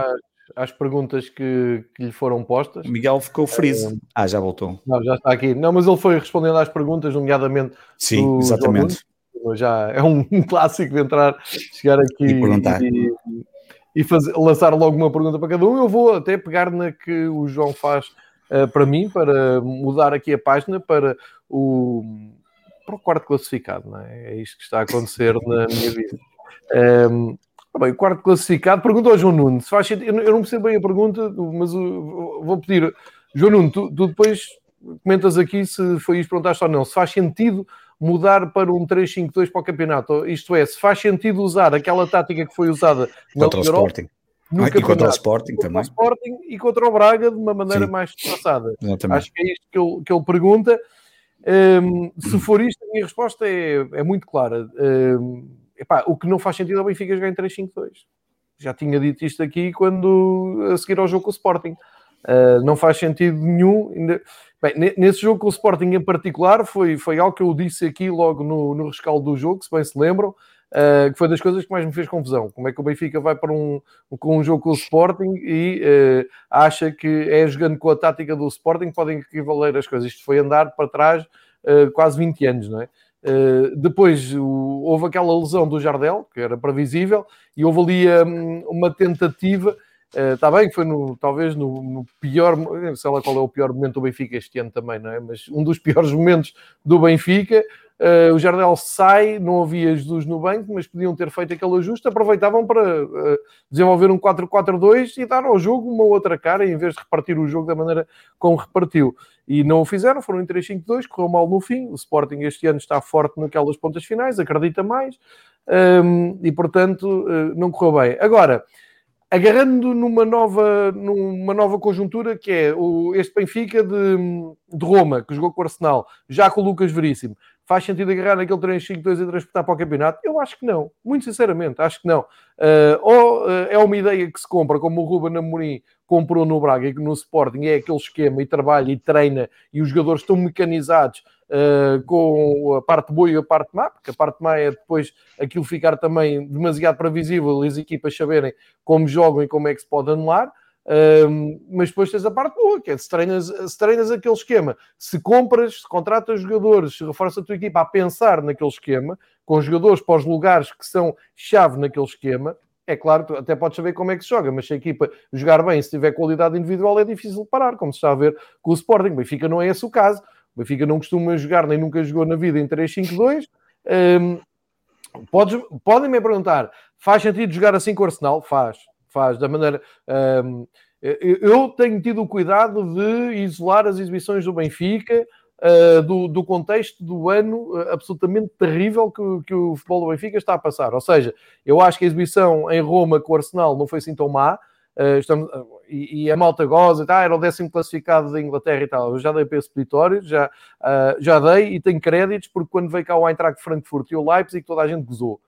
Às, às, perguntas que, que, lhe foram postas. Miguel ficou freeze. ah, já voltou. Não, já está aqui. Não, mas ele foi respondendo às perguntas, nomeadamente. Sim, exatamente já é um, clássico de entrar, chegar aqui e, e, e fazer, lançar logo uma pergunta para cada um. Eu vou até pegar na que o João faz uh, para mim, para mudar aqui a página para o, para o quarto classificado, não é? É isto que está a acontecer na minha vida. Um, ehm, bem, o quarto classificado, pergunta ao João Nuno, se faz eu não percebo bem a pergunta, mas vou pedir, João Nuno, tu, tu depois comentas aqui se foi isso que perguntaste ou não, se faz sentido mudar para um 3-5-2 para o campeonato. Isto é, se faz sentido usar aquela tática que foi usada contra o Sporting. No ah, e contra o Sporting contra também. O Sporting e contra o Braga de uma maneira Sim. mais disfarçada. Acho que é isto que ele, que ele pergunta. Um, se for isto, a minha resposta é, é muito clara. Um, epá, o que não faz sentido ao Benfica jogar em 3-5-2. Já tinha dito isto aqui quando a seguir ao jogo com o Sporting. Uh, não faz sentido nenhum. Bem, nesse jogo com o Sporting em particular, foi, foi algo que eu disse aqui logo no, no rescaldo do jogo, se bem se lembram, uh, que foi das coisas que mais me fez confusão. Como é que o Benfica vai para um, com um jogo com o Sporting e uh, acha que é jogando com a tática do Sporting podem equivaler as coisas. Isto foi andar para trás quase 20 anos, não é? Uh, depois o, houve aquela lesão do Jardel, que era previsível, e houve ali um, uma tentativa. Está uh, bem que foi no, talvez no, no, pior, sei lá qual é o pior momento do Benfica este ano também, não é? Mas um dos piores momentos do Benfica. Uh, o Jardel sai, não havia Jesus no banco, mas podiam ter feito aquele ajuste, aproveitavam para uh, desenvolver um 4-4-2 e dar ao jogo uma outra cara, em vez de repartir o jogo da maneira como repartiu. E não o fizeram, foram em 3-5-2, correu mal no fim. O Sporting este ano está forte naquelas pontas finais, acredita mais, um, e portanto uh, não correu bem. Agora, agarrando numa nova, numa nova conjuntura que é o, este Benfica de, de Roma, que jogou com o Arsenal, já com o Lucas Veríssimo, faz sentido agarrar naquele 3-5-2 e transportar para o campeonato? Eu acho que não, muito sinceramente, acho que não. Uh, ou uh, é uma ideia que se compra, como o Ruben Amorim comprou no Braga e no Sporting, é aquele esquema e trabalha e treina e os jogadores estão mecanizados uh, com a parte boa e a parte má, porque a parte má é depois aquilo ficar também demasiado previsível e as equipas saberem como jogam e como é que se pode anular. Um, mas depois tens a parte boa, que é se treinas, se treinas aquele esquema, se compras, se contratas jogadores, se reforça a tua equipa a pensar naquele esquema, com jogadores para os lugares que são chave naquele esquema, é claro, tu até podes saber como é que se joga, mas se a equipa jogar bem, se tiver qualidade individual, é difícil parar, como se está a ver com o Sporting. Benfica não é esse o caso. O Benfica não costuma jogar, nem nunca jogou na vida em 3-5-2. Um, podem me perguntar, faz sentido jogar assim com o Arsenal? Faz faz da maneira. Um, eu tenho tido o cuidado de isolar as exibições do Benfica uh, do, do, contexto do ano uh, absolutamente terrível que, que, o futebol do Benfica está a passar. Ou seja, eu acho que a exibição em Roma com o Arsenal não foi assim tão má. Uh, estamos, e, e, a malta goza, tá, era o décimo classificado da Inglaterra e tal. Eu já dei para esse peditório, já, já dei e tenho créditos, porque quando veio cá o Eintracht Frankfurt e o Leipzig, toda a gente gozou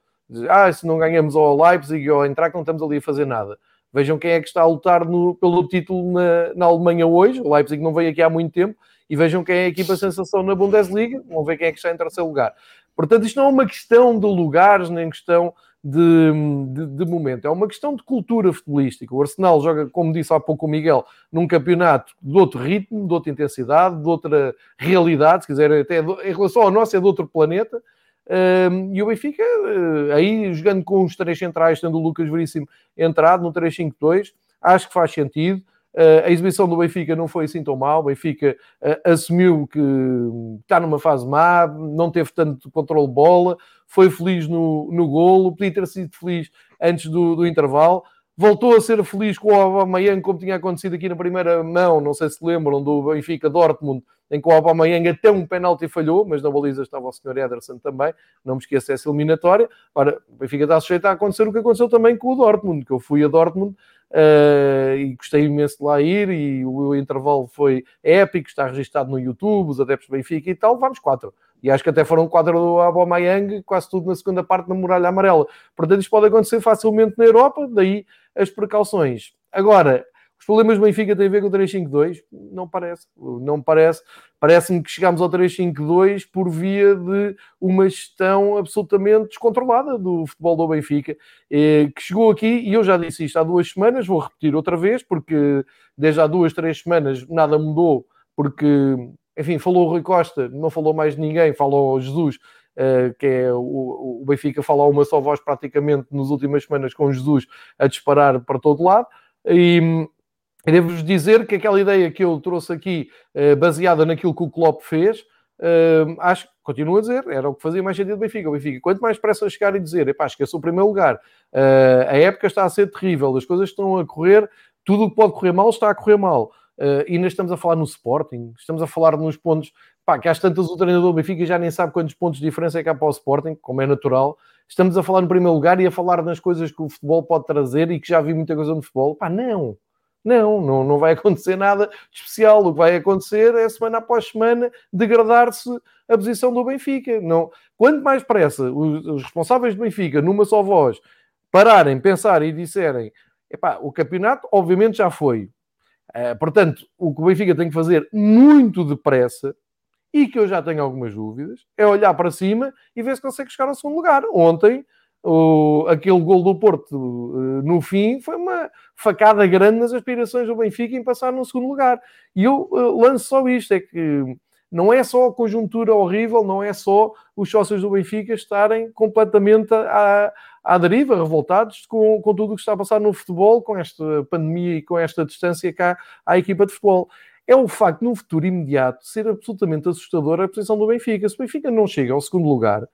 ah, se não ganhamos ao Leipzig ou ao Eintracht, não estamos ali a fazer nada. Vejam quem é que está a lutar no, pelo título na, na, Alemanha hoje. O Leipzig não veio aqui há muito tempo. E vejam quem é a equipa sensação na Bundesliga. Vão ver quem é que está em terceiro lugar. Portanto, isto não é uma questão de lugares, nem questão de, de, de, momento. É uma questão de cultura futebolística. O Arsenal joga, como disse há pouco o Miguel, num campeonato de outro ritmo, de outra intensidade, de outra realidade. Se quiser, até em relação ao nosso, é de outro planeta. E o Benfica, uh, aí jogando com os três centrais, tendo o Lucas Veríssimo entrado no 3-5-2, acho que faz sentido. Uh, a exibição do Benfica não foi assim tão mal. O Benfica uh, assumiu que está numa fase má, não teve tanto controle de bola, foi feliz no, no golo, podia ter sido feliz antes do, do intervalo. Voltou a ser feliz com o Aubameyang, como tinha acontecido aqui na primeira mão, não sei se lembram, do Benfica Dortmund, em que o Aubameyang até um penalti falhou, mas na baliza estava o Sr. Ederson também, não me esqueço essa eliminatória. Ora, o Benfica está sujeito a acontecer o que aconteceu também com o Dortmund, que eu fui a Dortmund uh, e gostei imenso de lá ir e o, intervalo foi épico, está registado no YouTube, os adeptos do Benfica e tal, vamos quatro. E acho que até foram quatro do Aubameyang, quase tudo na segunda parte na muralha amarela. Portanto, isto pode acontecer facilmente na Europa, daí as precauções. Agora, os problemas do Benfica têm a ver com o 3-5-2? Não parece. Não parece. Parece-me que chegámos ao 3-5-2 por via de uma gestão absolutamente descontrolada do futebol do Benfica, eh, que chegou aqui, e eu já disse isto há duas semanas, vou repetir outra vez, porque desde há duas, três semanas nada mudou, porque, enfim, falou o Rui Costa, não falou mais ninguém, falou Jesus, Uh, que é o, o Benfica fala uma só voz praticamente nas últimas semanas com Jesus a disparar para todo lado. E, Devo-vos dizer que aquela ideia que eu trouxe aqui, eh, baseada naquilo que o Klopp fez, eh, acho que, continuo a dizer, era o que fazia mais sentido do Benfica. O Benfica, quanto mais pressa chegar e dizer, epá, esqueça o primeiro lugar, a época está a ser terrível, as coisas estão a correr, tudo o que pode correr mal está a correr mal. E ainda estamos a falar no Sporting, estamos a falar nos pontos, pá, que às tantas o treinador do Benfica já nem sabe quantos pontos de diferença é que há para o Sporting, como é natural. Estamos a falar no primeiro lugar e a falar nas coisas que o futebol pode trazer e que já vi muita coisa no futebol. Pá, não Não, não, não vai acontecer nada especial. O que vai acontecer é semana após semana degradar-se a posição do Benfica. Não, quanto mais pressa os, os responsáveis do Benfica, numa só voz, pararem, pensarem e disserem epá, o campeonato obviamente já foi. Uh, portanto, o que o Benfica tem que fazer muito depressa e que eu já tenho algumas dúvidas é olhar para cima e ver se consegue chegar ao segundo lugar. Ontem o, aquele gol do Porto uh, no fim foi uma facada grande nas aspirações do Benfica em passar no segundo lugar. E eu uh, lanço só isto: é que não é só a conjuntura horrível, não é só os sócios do Benfica estarem completamente à, à deriva, revoltados com, com tudo o que está a passar no futebol, com esta pandemia e com esta distância cá à equipa de futebol. É o facto, num futuro imediato, ser absolutamente assustadora a posição do Benfica. Se o Benfica não chega ao segundo lugar,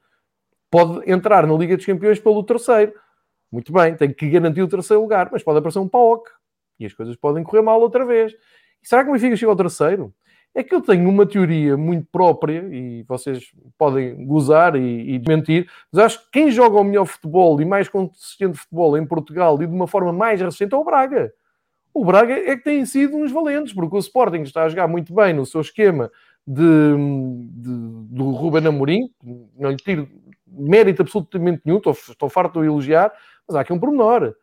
pode entrar na Liga dos Campeões pelo terceiro. Muito bem, tem que garantir o terceiro lugar, mas pode aparecer um PAOC e as coisas podem correr mal outra vez. E será que o Benfica chega ao terceiro? É que eu tenho uma teoria muito própria e vocês podem gozar e, e mentir, mas acho que quem joga o melhor futebol e mais consistente futebol em Portugal e de uma forma mais recente é o Braga. O Braga é que tem sido uns valentes, porque o Sporting está a jogar muito bem no seu esquema de, de, do Ruben Amorim, não lhe tiro mérito absolutamente nenhum, estou, estou farto de elogiar, mas há aqui um pormenor.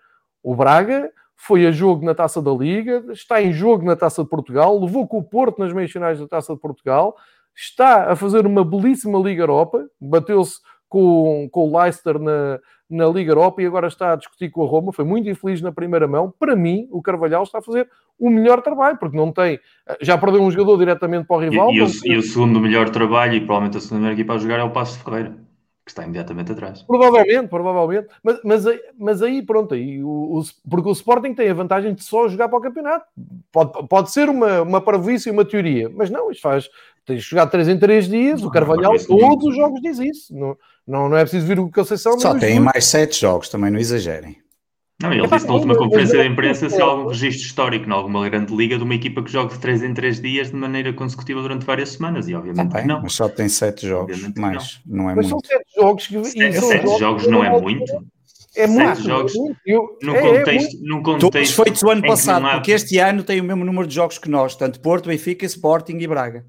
O Braga foi a jogo na Taça da Liga, está em jogo na Taça de Portugal, levou com o Porto nas meias finais da Taça de Portugal, está a fazer uma belíssima Liga Europa, bateu-se com, com o Leicester na, na Liga Europa e agora está a discutir com a Roma, foi muito infeliz na primeira mão. Para mim, o Carvalhal está a fazer o melhor trabalho, porque não tem. Já perdeu um jogador diretamente para o rival. E, e, o, e o, segundo melhor trabalho, e provavelmente a segunda melhor equipa a jogar, é o Passo Ferreira que está imediatamente atrás. Provavelmente, provavelmente. Mas, mas, mas aí, pronto, aí, o, o, porque o Sporting tem a vantagem de só jogar para o campeonato. Pode, pode ser uma, uma parvoíce e uma teoria, mas não, isto faz. Tens de jogar 3 em 3 dias, não, o Carvalhal, todos os jogos diz isso. Não, não, não é preciso vir o Conceição. Só tem mais 7 jogos, também não exagerem. Não, ele disse na última conferência de imprensa se há algum registro histórico em alguma grande liga de uma equipa que joga de 3 em 3 dias de maneira consecutiva durante várias semanas, e obviamente tá não. Mas só tem 7 jogos, mais, não. não é mas muito. são 7 jogos que... 7 jogos, jogos não é muito? É muito. jogos eu, num, é, contexto, é num contexto. Todos feitos o ano passado, porque este ano tem o mesmo número de jogos que nós, tanto Porto, Benfica, Sporting e Braga.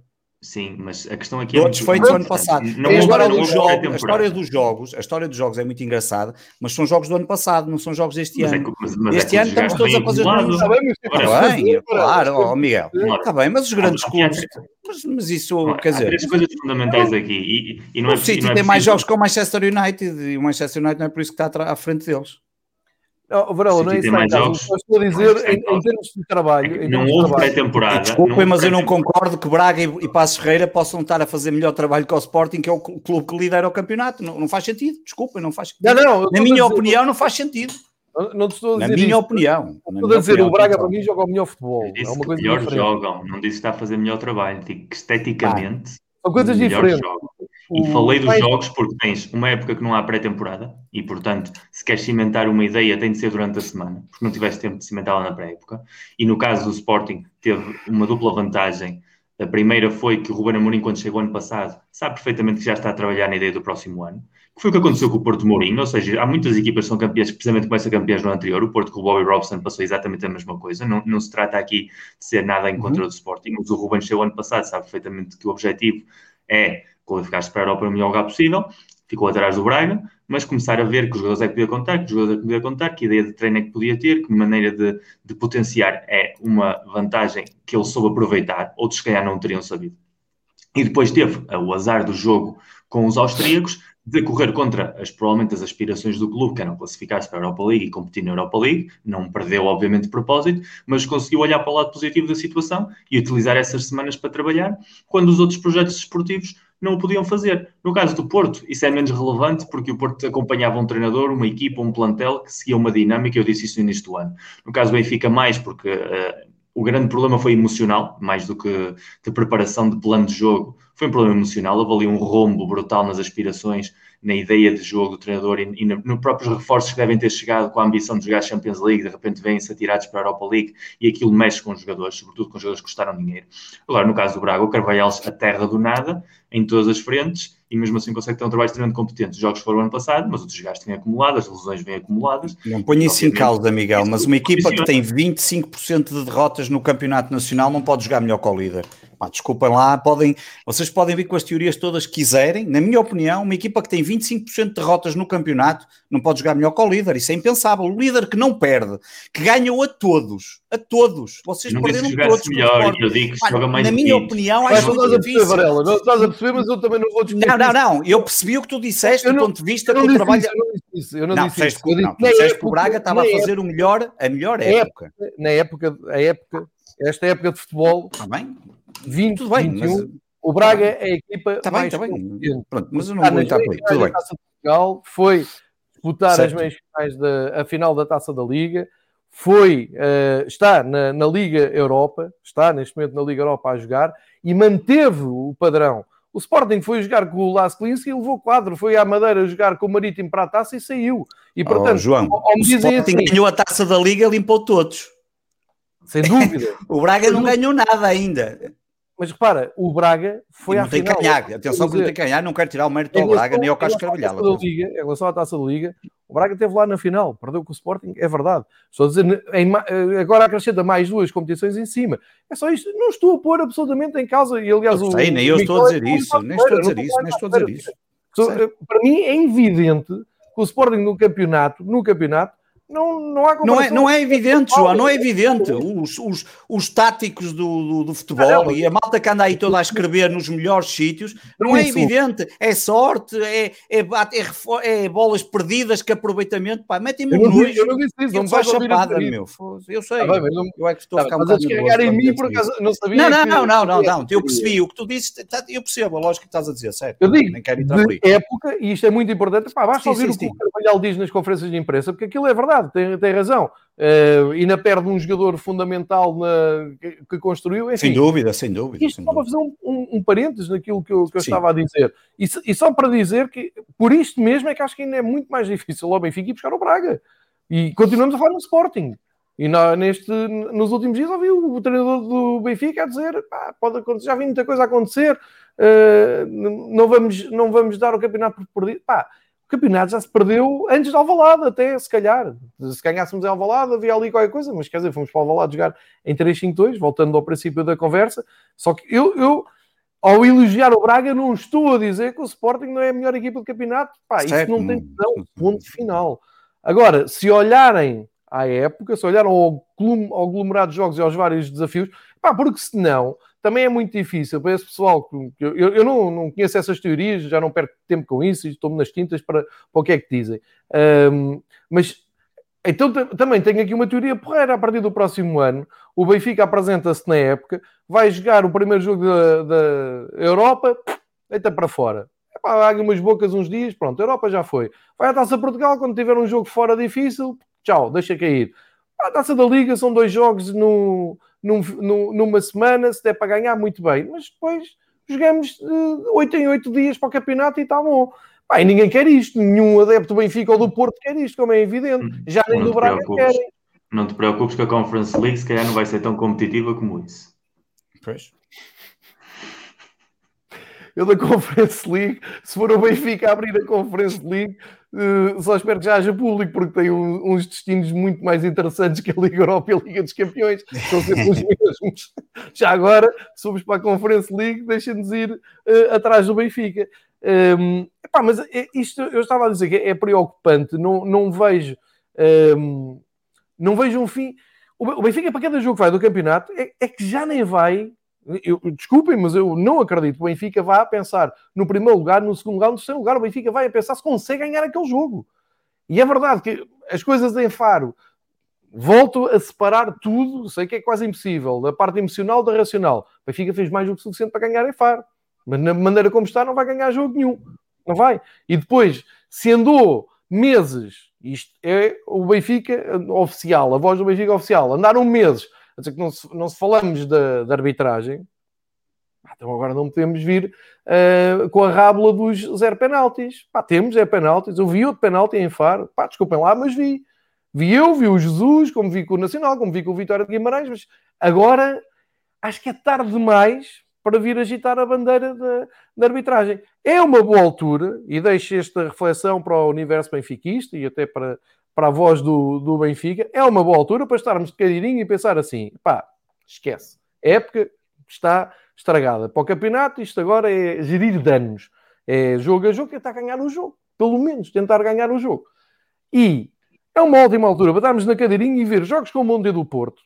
Sim, mas a questão aqui é. Todos feitos ano passado. Não, a, história dos jogos, a história dos jogos, a história dos jogos é muito engraçada, mas são jogos do ano passado, não são jogos deste mas é ano. É, mas, mas este é ano estamos todos a fazer os mesmos. Está bem, claro, oh, Miguel. Está bem, mas os grandes clubes. Mas, mas isso, quer dizer. Há três coisas fundamentais aqui. E, e não é o City é tem mais jogos que o Manchester United e o Manchester United não é por isso que está à frente deles. Oh, Varela, não é isso mais jogos, estou a dizer em, em, termos de trabalho. É não houve pré-temporada. Desculpem, mas eu não concordo que Braga e, e Passos Ferreira possam estar a fazer melhor trabalho que o Sporting, que é o clube que lidera o campeonato. Não, não faz sentido. Desculpem, não faz sentido. Não, não, na minha dizer, opinião, não faz sentido. Não, estou a dizer Na minha isso. opinião. Estou a dizer, opinião, o Braga para mim joga o melhor futebol. Disse é uma coisa melhor diferente. jogam, não disse que está a fazer melhor trabalho. Digo que esteticamente. Ah, são coisas diferentes. E falei dos jogos porque tens uma época que não há pré-temporada e, portanto, se queres cimentar uma ideia, tem de ser durante a semana, porque não tiveste tempo de cimentá-la na pré-época. E no caso do Sporting, teve uma dupla vantagem. A primeira foi que o Ruben Amorim, quando chegou ano passado, sabe perfeitamente que já está a trabalhar na ideia do próximo ano. Que foi o que aconteceu com o Porto Mourinho, ou seja, há muitas equipas que são campeãs, precisamente como essa campeãs no anterior. O Porto com o Bobby Robson passou exatamente a mesma coisa. Não, não se trata aqui de ser nada em contra uhum. do Sporting, mas o Ruben chegou ano passado, sabe perfeitamente que o objetivo é qualificar-se para a Europa no melhor lugar possível, ficou atrás do Braga, mas começar a ver que os jogadores é que podia contar, que os jogadores é que podia contar, que ideia de treino é que podia ter, que maneira de, de potenciar é uma vantagem que ele soube aproveitar, outros se calhar não teriam sabido. E depois teve o azar do jogo com os austríacos, de correr contra as, provavelmente as aspirações do clube, que eram classificar-se para a Europa League e competir na Europa League, não perdeu obviamente de propósito, mas conseguiu olhar para o lado positivo da situação e utilizar essas semanas para trabalhar, quando os outros projetos desportivos não o podiam fazer. No caso do Porto, isso é menos relevante porque o Porto acompanhava um treinador, uma equipa, um plantel que seguia uma dinâmica, eu disse isso no início do ano. No caso do Benfica, mais porque uh, o grande problema foi emocional, mais do que de preparação de plano de jogo. Foi um problema emocional, ali um rombo brutal nas aspirações, na ideia de jogo do treinador e, e nos próprios reforços que devem ter chegado com a ambição de jogar Champions League, de repente vêm-se atirados para a Europa League e aquilo mexe com os jogadores, sobretudo com os jogadores que custaram dinheiro. Agora, no caso do Braga, o Carvalhal a terra do nada, em todas as frentes, e mesmo assim consegue ter um trabalho extremamente competente. Os jogos foram ano passado, mas os desgastes vêm acumulados, as lesões vêm acumuladas. Não ponho isso em causa, Miguel, mas uma equipa que tem 25% de derrotas no campeonato nacional não pode jogar melhor que o líder. Pá, desculpem lá, podem, vocês podem vir com as teorias todas que quiserem. Na minha opinião, uma equipa que tem 25% de derrotas no campeonato não pode jogar melhor que o líder. Isso é impensável. O líder que não perde, que ganhou a todos, a todos. Vocês não perderam todos. Melhor, eu digo que Pá, joga mais na minha opinião, acho que estás a perceber, Varela. Não estás a perceber, mas eu também não vou discutir. Não, não, não. Eu percebi o que tu disseste do ponto de vista que o trabalho. Eu não disse isso. Eu não, não disse isso. Eu disse, não, disseste que o Braga estava a fazer o melhor, a melhor época. Na época, a época, esta época de futebol. Está bem? 20, Tudo bem, 21, mas... o Braga é a equipa tá mais bem, tá bem. Pronto, mas eu não vou entrar por aí. Tudo bem. Portugal, foi disputar as meias finais da a final da Taça da Liga, foi, uh, está na, na, Liga Europa, está neste momento na Liga Europa a jogar e manteve o padrão. O Sporting foi jogar com o Las Klinski e levou quadro, foi à Madeira jogar com o Marítimo para a taça e saiu. E portanto, oh, João, ao, ao o Sporting assim, ganhou a taça da Liga, limpou todos. Sem dúvida. o Braga não ganhou nada ainda. Mas repara, o Braga foi e não à tem final. Ganhar. Atenção que não tem que ganhar, não quero tirar o mérito ao Braga nem ao Carlos Carvalhal. Em relação à taça da Liga, o Braga esteve lá na final, perdeu com o Sporting, é verdade. Estou a dizer, em, eh, agora acrescenta mais duas competições em cima. É só isto, não estou a pôr absolutamente em causa. E aliás, eu sei, o, nem eu estou a dizer isso, nem estou a dizer isso, nem estou a dizer isso. Para mim é evidente que o Sporting no campeonato, no campeonato, não, não há não é, não é evidente, João, não é evidente. Os, os, os táticos do, do, do futebol não, e a malta que anda aí toda a escrever nos melhores sítios, não é evidente. É sorte, é, é, é, é bolas perdidas, que aproveitamento. Pá, metem-me no nojo. Eu não disse isso, não faz chapada, meu. Eu sei. Ah, bem, não, eu é que estou a ficar um bocado nervoso. em mim, por acaso, não sabia. Não, não, não, não, não, não. Eu percebi o que tu disse, tá, eu percebo a lógica que estás a dizer, certo? Eu digo, Nem quero entrar por aí. época, e isto é muito importante, pá, basta ouvir o que o Carvalhal diz nas conferências de imprensa, porque aquilo é verdade verdade, tem, tem razão. Uh, ainda perde um jogador fundamental na, que, que, construiu. Enfim, sem dúvida, sem dúvida. Isto sem só para fazer um, um, um, parênteses naquilo que eu, que eu estava a dizer. E, e, só para dizer que, por isto mesmo, é que acho que ainda é muito mais difícil ao Benfica ir buscar o Braga. E continuamos a falar no Sporting. E na, neste, nos últimos dias ouvi o, o treinador do Benfica a dizer pá, pode acontecer, já vi muita coisa a acontecer, uh, não, vamos, não vamos dar o campeonato por perdido. Pá, o campeonato já se perdeu antes de Alvalade, até se calhar. Se ganhássemos em Alvalade, havia ali qualquer coisa, mas quer dizer, fomos para Alvalade jogar em 3-5-2, voltando ao princípio da conversa. Só que eu, eu, ao elogiar o Braga, não estou a dizer que o Sporting não é a melhor equipa do campeonato. Pá, isso não tem não, ponto final. Agora, se olharem à época, se olharam ao, ao aglomerado de jogos e aos vários desafios, pá, porque senão também é muito difícil para esse pessoal eu, eu não, não conheço essas teorias, já não perco tempo com isso, estou-me nas tintas para, para o que é que dizem. Um, mas então também tenho aqui uma teoria porreira. A partir do próximo ano, o Benfica apresenta-se na época, vai jogar o primeiro jogo da, da Europa, deita para fora. Epá, água umas bocas uns dias, pronto, a Europa já foi. Vai à Taça Portugal, quando tiver um jogo fora difícil, tchau, deixa cair. A Taça da Liga são dois jogos no, num, num, numa semana, se der para ganhar, muito bem. Mas depois jogamos de 8 em 8 dias para o campeonato e está bom. E ninguém quer isto, nenhum adepto do Benfica ou do Porto quer isto, como é evidente. Hum, Já nem do Braga querem. Não te preocupes que a Conference League se calhar não vai ser tão competitiva como isso. Pois. Eu da Conference League, se for o Benfica abrir a Conference League, uh, só espero que já haja público, porque tem um, uns destinos muito mais interessantes que a Liga Europa e a Liga dos Campeões. São sempre os mesmos. Já agora, se formos para a Conference League, deixem-nos ir uh, atrás do Benfica. Um, ehm, epá, mas é, isto eu estava a dizer que é preocupante, não, não vejo um, ehm, não vejo um fim. O Benfica, para cada jogo que vai do campeonato, é, é que já nem vai eu, desculpem, mas eu não acredito que o Benfica vá a pensar no primeiro lugar, no segundo lugar, no terceiro lugar. O Benfica vai a pensar se consegue ganhar aquele jogo. E é verdade que as coisas em Faro volto a separar tudo, sei que é quase impossível, da parte emocional da racional. O Benfica fez mais do que suficiente para ganhar em Faro, mas na maneira como está, não vai ganhar jogo nenhum. Não vai. E depois, se andou meses, isto é o Benfica oficial, a voz do Benfica oficial, andaram meses a dizer que não se, não se falamos da, arbitragem, então agora não podemos vir uh, com a rábula dos zero penaltis. Pá, temos é penaltis. Eu vi outro penalti em Faro. Pá, desculpem lá, mas vi. Vi eu, vi o Jesus, como vi com o Nacional, como vi com o Vitória de Guimarães, mas agora acho que é tarde demais para vir agitar a bandeira da, da, arbitragem. É uma boa altura, e deixo esta reflexão para o universo benfiquista e até para, para a voz do, do Benfica, é uma boa altura para estarmos de cadeirinho e pensar assim, pá, esquece. A época está estragada. Para o campeonato, isto agora é gerir danos. É jogo a jogo, tentar ganhar o jogo. Pelo menos tentar ganhar o jogo. E é uma ótima altura para estarmos na cadeirinha e ver jogos como o Monte do Porto,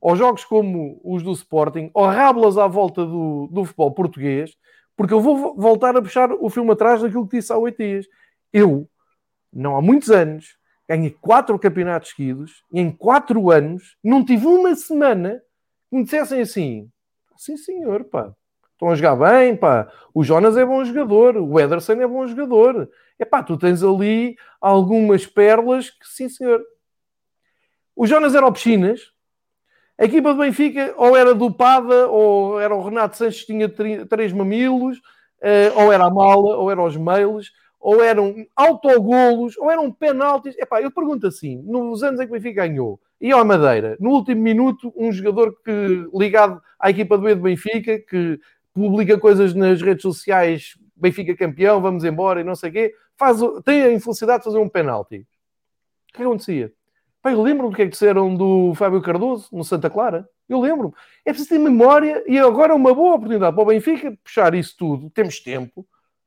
ou jogos como os do Sporting, ou rábulas à volta do, do futebol português, porque eu vou voltar a puxar o filme atrás daquilo que disse há oito dias. Eu, não há muitos anos, ganhei quatro campeonatos seguidos e em quatro anos não tive uma semana que me dissessem assim: sim senhor, pá, estão a jogar bem, pá, o Jonas é bom jogador, o Ederson é bom jogador. É pá, tu tens ali algumas pérolas que, sim senhor. O Jonas era o Piscinas, a equipa do Benfica ou era dopada, ou era o Renato Sanches que tinha três mamilos, uh, ou era a mala, ou eram os mails, ou eram autogolos, ou eram penaltis. Epá, eu pergunto assim, nos anos em que o Benfica ganhou, e ao Madeira, no último minuto, um jogador que, ligado à equipa do E do Benfica, que publica coisas nas redes sociais, Benfica campeão, vamos embora e não sei o quê, faz, tem a infelicidade de fazer um penalti. O que acontecia? Pai, eu lembro-me do que é que disseram do Fábio Cardoso no Santa Clara. Eu lembro-me. É preciso ter memória e agora é uma boa oportunidade para o Benfica puxar isso tudo. Temos tempo.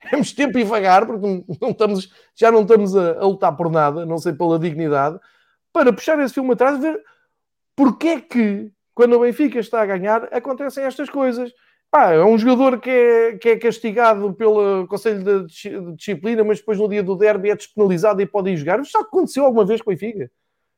Temos tempo e vagar, porque não estamos, já não estamos a, a, lutar por nada, não sei pela dignidade, para puxar esse filme atrás e ver porque é que, quando o Benfica está a ganhar, acontecem estas coisas. Pá, é um jogador que é, que é castigado pelo Conselho de Disciplina, mas depois no dia do derby é despenalizado e pode ir jogar. Isto já aconteceu alguma vez com o Benfica?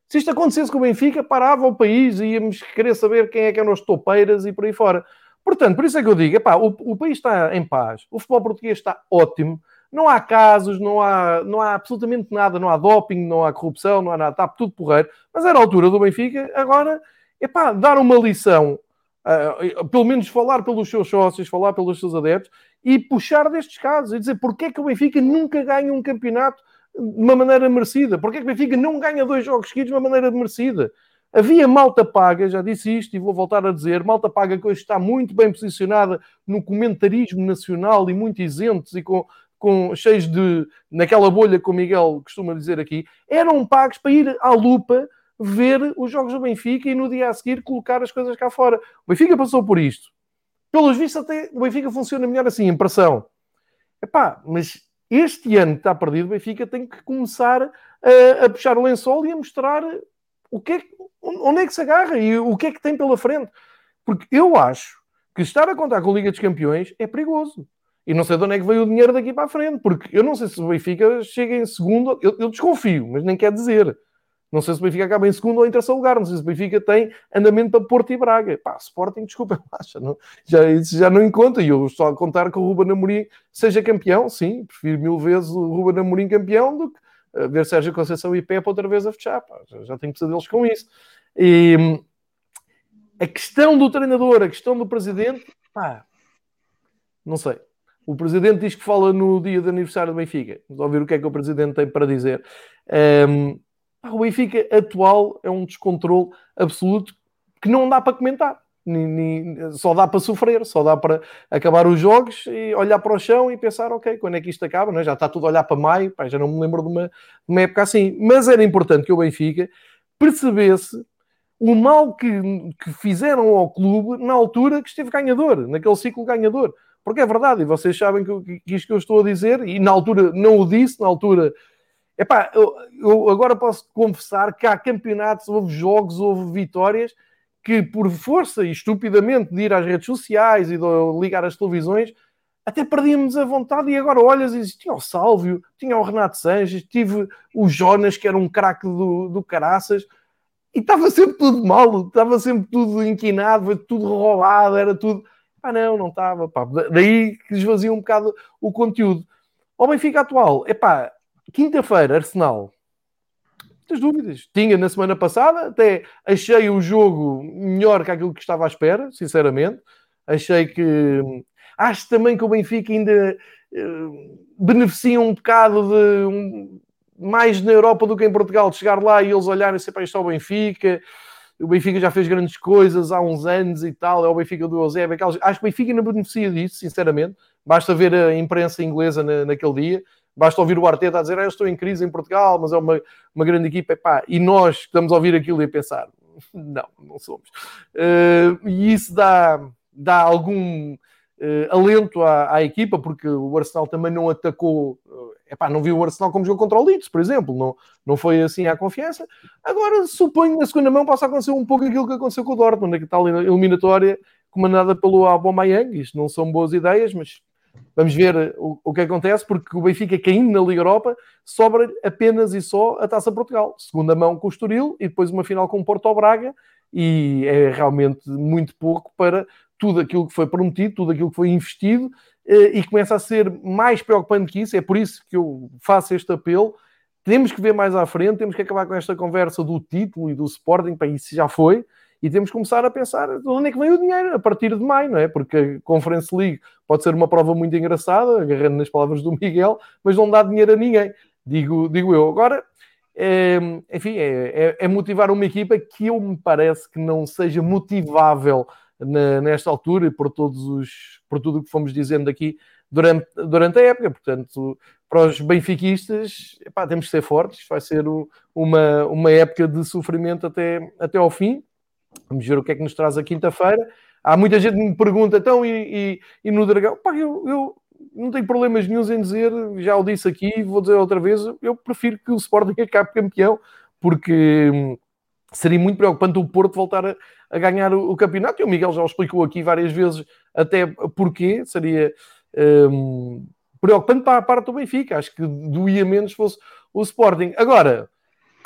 Se isto acontecesse com o Benfica, parava o país e íamos querer saber quem é que eram as topeiras e por aí fora. Portanto, por isso é que eu digo, epá, o, o país está em paz, o futebol português está ótimo, não há casos, não há, não há absolutamente nada, não há doping, não há corrupção, não há nada, está tudo porreiro. Mas era a altura do Benfica, agora, epá, dar uma lição, uh, pelo menos falar pelos seus sócios, falar pelos seus adeptos e puxar destes casos e dizer porque é que o Benfica nunca ganha um campeonato de uma maneira merecida? Porquê é que o Benfica não ganha dois jogos seguidos de uma maneira merecida? Havia malta paga, já disse isto e vou voltar a dizer, malta paga que hoje está muito bem posicionada no comentarismo nacional e muito isentos e com, com cheios de, naquela bolha que o Miguel costuma dizer aqui, eram pagos para ir à lupa ver os jogos do Benfica e no dia a seguir colocar as coisas cá fora. O Benfica passou por isto. Pelos vistos, até o Benfica funciona melhor assim, impressão. Epá, mas este ano que está perdido, o Benfica tem que começar a, a puxar o lençol e a mostrar o que é, onde é que se agarra e o que é que tem pela frente. Porque eu acho que estar a contar com a Liga dos Campeões é perigoso. E não sei de onde é que veio o dinheiro daqui para a frente, porque eu não sei se o Benfica chega em segundo, eu, eu desconfio, mas nem quer dizer. Não sei se o Benfica acaba em segundo ou em terceiro lugar. Não sei se o Benfica tem andamento para Porto e Braga. Pá, Sporting, desculpa, acha, não, já, isso já não encontra. E eu estou a contar que o Ruben Amorim seja campeão. Sim, prefiro mil vezes o Ruben Amorim campeão do que ver Sérgio Conceição e Pepe outra vez a fechar. Pá, já, tenho pesadelos com isso. E a questão do treinador, a questão do presidente, pá, não sei. O presidente diz que fala no dia de aniversário do Benfica. Vamos ouvir o que é que o presidente tem para dizer. Um, o Benfica atual é um descontrole absoluto que não dá para comentar. Nem, nem, só dá para sofrer, só dá para acabar os jogos e olhar para o chão e pensar, ok, quando é que isto acaba? Não é? Já está tudo a olhar para maio, pá, já não me lembro de uma, de uma época assim. Mas era importante que o Benfica percebesse o mal que, que fizeram ao clube na altura que esteve ganhador, naquele ciclo ganhador. Porque é verdade, e vocês sabem que, que isto que eu estou a dizer, e na altura não o disse, na altura Epá, eu, eu agora posso confessar que há campeonatos, houve jogos, houve vitórias que, por força e estupidamente de ir às redes sociais e de ligar as televisões, até perdíamos a vontade. E agora olhas e tinha o Sálvio, tinha o Renato Sanches, tive o Jonas, que era um craque do, do Caraças, e estava sempre tudo mal, estava sempre tudo inquinado, tudo roubado, era tudo. Ah, não, não estava. Pá. Daí que esvazia um bocado o conteúdo. O Benfica atual, epá, Quinta-feira, Arsenal. Muitas dúvidas. Tinha na semana passada, até achei o jogo melhor que aquilo que estava à espera, sinceramente. Achei que. Acho também que o Benfica ainda uh, beneficia um bocado de. Um, mais na Europa do que em Portugal, de chegar lá e eles olharem sempre isto ao Benfica. o Benfica já fez grandes coisas há uns anos e tal, é o Benfica do Eusébio, acho que o Benfica não beneficia disso, sinceramente, basta ver a imprensa inglesa na, naquele dia, basta ouvir o Arteta a dizer, ah, eu estou em crise em Portugal, mas é uma, uma grande equipa, e nós estamos a ouvir aquilo e a pensar, não, não somos. Uh, e isso dá, dá algum uh, alento à, à, equipa, porque o Arsenal também não atacou epá, não viu o Arsenal como jogou contra o Leeds, por exemplo, não, não foi assim à confiança. Agora, suponho na segunda mão possa acontecer um pouco aquilo que aconteceu com o Dortmund, na tal eliminatória comandada pelo Aubameyang. Isto não são boas ideias, mas vamos ver o, o que acontece, porque o Benfica caindo na Liga Europa sobra apenas e só a Taça Portugal. Segunda mão com o Estoril e depois uma final com o Porto Braga e é realmente muito pouco para tudo aquilo que foi prometido, tudo aquilo que foi investido eh, e começa a ser mais preocupante que isso. É por isso que eu faço este apelo. Temos que ver mais à frente, temos que acabar com esta conversa do título e do Sporting, para isso já foi, e temos que começar a pensar de onde é que vem o dinheiro a partir de maio, não é? Porque a Conference League pode ser uma prova muito engraçada, agarrando nas palavras do Miguel, mas não dá dinheiro a ninguém, digo, digo eu. Agora, é, enfim, é, é, é motivar uma equipa que eu me parece que não seja motivável na, nesta altura e por, todos os, por tudo o que fomos dizendo aqui durante, durante a época. Portanto, para os benfiquistas, epá, temos que ser fortes. Vai ser o, uma, uma época de sofrimento até, até ao fim. Vamos ver o que é que nos traz a quinta-feira. Há muita gente que me pergunta, então, e, e, e no Dragão? Pá, eu, eu não tenho problemas nenhums em dizer, já o disse aqui, vou dizer outra vez, eu prefiro que o Sporting acabe campeão, porque hum, seria muito preocupante o Porto voltar a, a ganhar o, o, campeonato. E o Miguel já o explicou aqui várias vezes até porquê. Seria um, preocupante para a parte do Benfica. Acho que doía menos se fosse o Sporting. Agora,